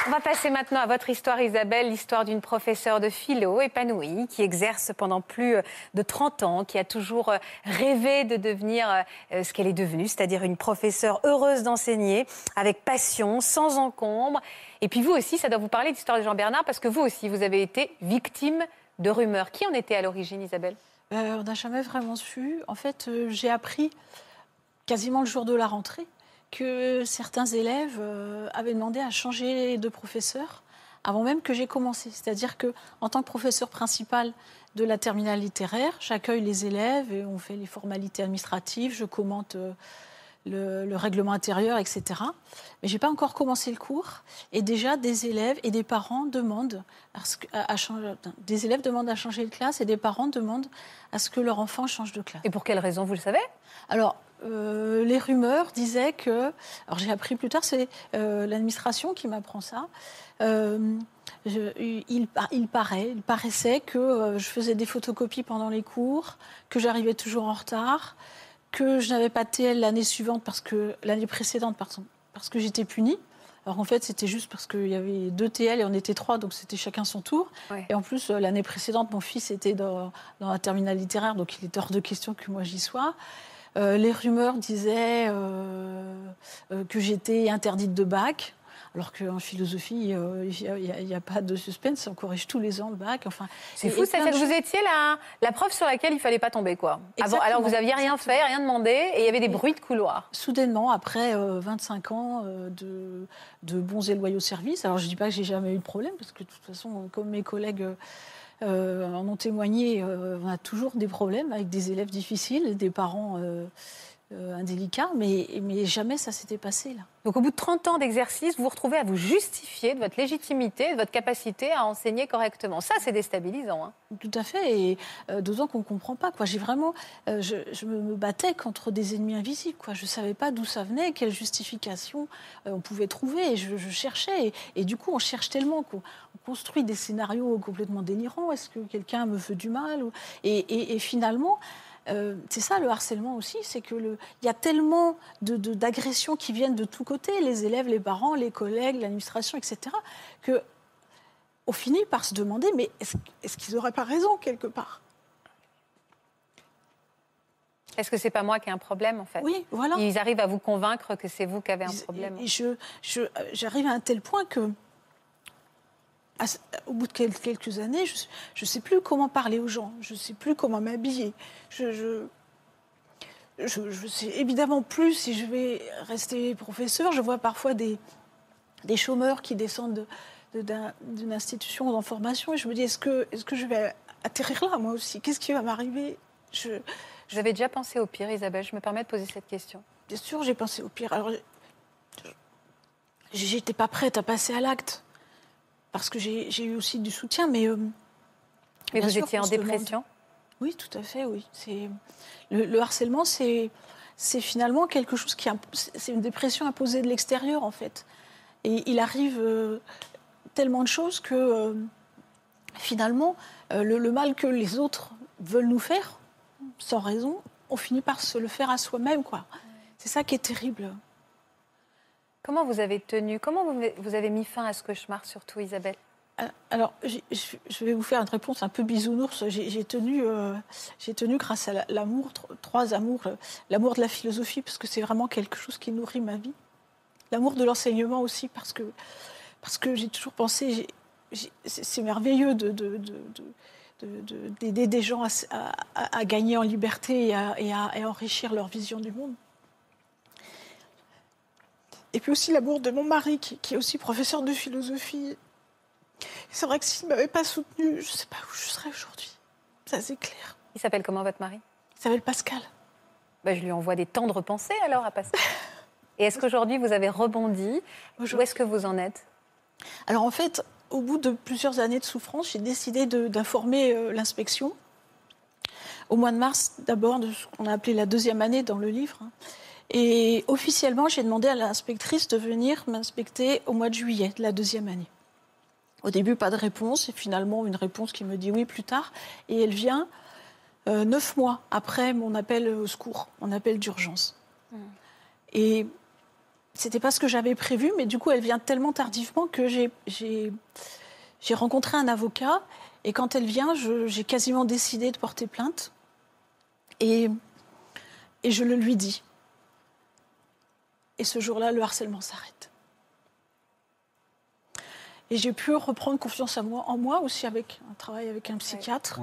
On va passer maintenant à votre histoire, Isabelle, l'histoire d'une professeure de philo épanouie qui exerce pendant plus de 30 ans, qui a toujours rêvé de devenir ce qu'elle est devenue, c'est-à-dire une professeure heureuse d'enseigner, avec passion, sans encombre. Et puis vous aussi, ça doit vous parler d'histoire de Jean Bernard, parce que vous aussi, vous avez été victime de rumeurs. Qui en était à l'origine, Isabelle euh, on n'a jamais vraiment su. En fait, euh, j'ai appris quasiment le jour de la rentrée que certains élèves euh, avaient demandé à changer de professeur avant même que j'ai commencé. C'est-à-dire que, en tant que professeur principal de la terminale littéraire, j'accueille les élèves et on fait les formalités administratives, je commente le, règlement intérieur, etc. Mais je n'ai pas encore commencé le cours. Et déjà, des élèves et des parents demandent à, changer, des élèves demandent à changer de classe et des parents demandent à ce que leur enfant change de classe. Et pour quelle raison, vous le savez? Alors, euh, les rumeurs disaient que, alors j'ai appris plus tard, c'est euh, l'administration qui m'apprend ça. Euh, il, il, paraît, il paraissait que je faisais des photocopies pendant les cours, que j'arrivais toujours en retard, que je n'avais pas de TL l'année suivante parce que l'année précédente parce, parce que j'étais punie. Alors en fait, c'était juste parce qu'il y avait deux TL et on était trois, donc c'était chacun son tour. Et en plus, euh, l'année précédente, mon fils était dans, dans la terminale littéraire, donc il était hors de question que moi j'y sois. Euh, les rumeurs disaient euh, que j'étais interdite de bac. Alors qu'en philosophie, euh, il n'y a, pas de suspense, on corrige tous les ans le bac. Enfin, c'est fou, ça que vous étiez la, la preuve sur laquelle il fallait pas tomber, quoi. alors vous aviez rien fait, rien demandé, et il y avait des bruits de couloir. Soudainement, après 25 euh, ans euh, de, de, bons et loyaux services, alors je dis pas que j'ai jamais eu de problème, parce que de toute façon, comme mes collègues. en ont témoigné, on a toujours des problèmes avec des élèves difficiles, des parents euh, indélicat, mais, mais jamais ça s'était passé là. Donc au bout de 30 ans d'exercice, vous vous retrouvez à vous justifier de votre légitimité, de votre capacité à enseigner correctement. Ça, c'est déstabilisant. Hein. Tout à fait, et euh, d'autant qu'on ne comprend pas. Quoi. J'ai vraiment, euh, je, me battais contre des ennemis invisibles. Quoi. Je ne savais pas d'où ça venait, quelle justification on pouvait trouver. Et je, cherchais, et, du coup, on cherche tellement qu'on construit des scénarios complètement délirants. Est-ce que quelqu'un me veut du mal et finalement, euh, c'est ça le harcèlement aussi, c'est que il y a tellement d'agressions qui viennent de tous côtés, les élèves, les parents, les collègues, l'administration, etc., que on finit par se demander, mais est-ce qu'ils n'auraient pas raison quelque part? Est-ce que c'est pas moi qui ai un problème en fait? Oui, voilà. Ils arrivent à vous convaincre que c'est vous qui avez un problème. je, j'arrive à un tel point que au bout de quelques années, je ne sais plus comment parler aux gens, je ne sais plus comment m'habiller. Je, je, sais évidemment plus si je vais rester professeur. Je vois parfois des, des chômeurs qui descendent d'une institution en formation et je me dis est-ce que, est que je vais atterrir là moi aussi? Qu'est-ce qui va m'arriver? Je, J'avais déjà pensé au pire, Isabelle. Je me permets de poser cette question. Bien sûr, j'ai pensé au pire. Alors, j'étais pas prête à passer à l'acte parce que j'ai eu aussi du soutien, mais. Euh, mais vous étiez en dépression? Oui, tout à fait, oui. Le, le harcèlement, c'est finalement quelque chose qui. C'est une dépression imposée de l'extérieur, en fait. Et il arrive euh, tellement de choses que euh, finalement, le, le, mal que les autres veulent nous faire, sans raison, on finit par se le faire à soi-même, quoi. C'est ça qui est terrible. Comment vous avez tenu Comment vous, avez mis fin à ce cauchemar, surtout Isabelle? Euh, alors, je vais vous faire une réponse un peu bisounours. J'ai tenu, euh, tenu grâce à l'amour, trois amours. L'amour de la philosophie, parce que c'est vraiment quelque chose qui nourrit ma vie. L'amour de l'enseignement aussi, parce que, j'ai toujours pensé, c'est merveilleux d'aider de, des gens à, gagner en liberté et à enrichir leur vision du monde. Et puis aussi l'amour de mon mari, qui, est aussi professeur de philosophie. C'est vrai que s'il ne m'avait pas soutenu, je ne sais pas où je serais aujourd'hui. Ça, c'est clair. Il s'appelle comment votre mari? Il s'appelle Pascal. Bah, je lui envoie des tendres pensées alors à Pascal. Et est-ce qu'aujourd'hui vous avez rebondi? Où est-ce que vous en êtes? Alors en fait, au bout de plusieurs années de souffrance, j'ai décidé d'informer euh, l'inspection. Au mois de mars, d'abord, de ce qu'on a appelé la deuxième année dans le livre. hein. Et officiellement, j'ai demandé à l'inspectrice de venir m'inspecter au mois de juillet de la deuxième année. Au début, pas de réponse, et finalement, une réponse qui me dit oui plus tard. Et elle vient euh, neuf mois après mon appel au secours, mon appel d'urgence. Et c'était pas ce que j'avais prévu, mais du coup, elle vient tellement tardivement que j'ai- rencontré un avocat. Et quand elle vient, j'ai quasiment décidé de porter plainte. Et, et je le lui dis. Et ce jour-là, le harcèlement s'arrête. Et j'ai pu reprendre confiance en moi, en moi aussi avec un travail avec un psychiatre.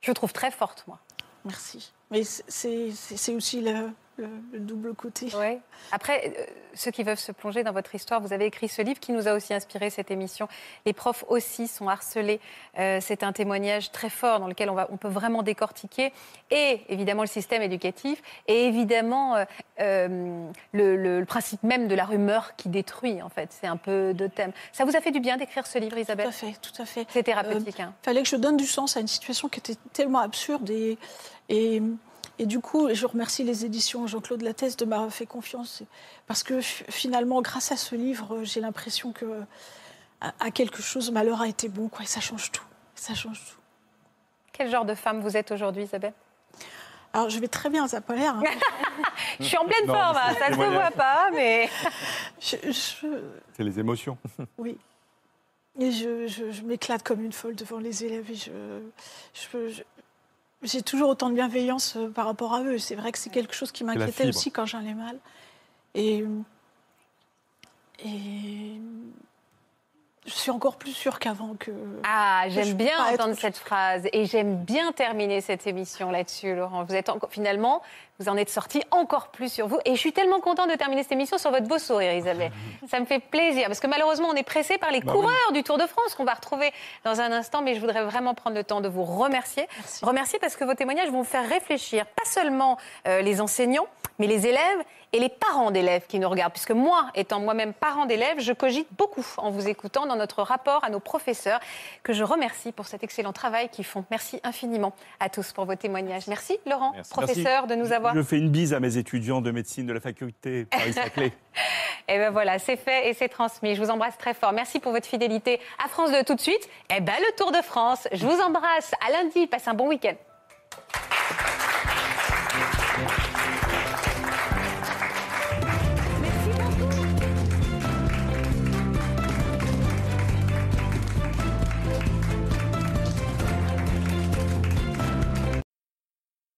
Je trouve très forte, moi. Merci. Mais c'est aussi le, le- le double côté. Ouais. Après, euh, ceux qui veulent se plonger dans votre histoire, vous avez écrit ce livre qui nous a aussi inspiré cette émission. Les profs aussi sont harcelés. Euh, c'est un témoignage très fort dans lequel on, va, on peut vraiment décortiquer. Et évidemment le système éducatif, et évidemment euh, le, le- le principe même de la rumeur qui détruit, en fait. C'est un peu de thème. Ça vous a fait du bien d'écrire ce livre, Isabelle Tout à fait, tout à fait. C'est thérapeutique. Il hein. fallait que je donne du sens à une situation qui était tellement absurde. Et, et, et du coup, je remercie les éditions Jean-Claude Lattès de m'avoir fait confiance. Parce que finalement, grâce à ce livre, j'ai l'impression que à, quelque chose, malheur a été bon. Quoi, et ça change tout. Ça change tout. Quel genre de femme vous êtes aujourd'hui, Isabelle? Alors, je vais très bien, ça n'a pas l'air. hein. Je suis en pleine Non, forme, hein, ça ne se voit pas, mais... Je- C'est les émotions. Oui. Et je, je- je m'éclate comme une folle devant les élèves. Et je, je- je- j'ai toujours autant de bienveillance euh, par rapport à eux. C'est vrai que c'est quelque chose qui m'inquiétait aussi quand j'allais mal. Et, et je suis encore plus sûre qu'avant que. Ah, j'aime bien être- entendre cette phrase et j'aime bien terminer cette émission là-dessus, Laurent. Vous êtes encore, finalement, vous en êtes sorti encore plus sur vous et je suis tellement contente de terminer cette émission sur votre beau sourire, Isabelle. Ça me fait plaisir parce que malheureusement, on est pressé par les Bah coureurs du Tour de France qu'on va retrouver dans un instant, mais je voudrais vraiment prendre le temps de vous remercier. Remercier parce que vos témoignages vont faire réfléchir pas seulement euh, les enseignants, mais les élèves et les parents d'élèves qui nous regardent. Puisque moi, étant moi-même parent d'élèves, je cogite beaucoup en vous écoutant dans notre rapport à nos professeurs, que je remercie pour cet excellent travail qu'ils font. Merci infiniment à tous pour vos témoignages. Merci Laurent, professeur, de nous avoir. Je fais une bise à mes étudiants de médecine de la faculté Paris-Saclay. Et ben voilà, c'est fait et c'est transmis. Je vous embrasse très fort. Merci pour votre fidélité à France 2 tout de suite. Et ben le Tour de France. Je vous embrasse. À lundi. Passez un bon week-end.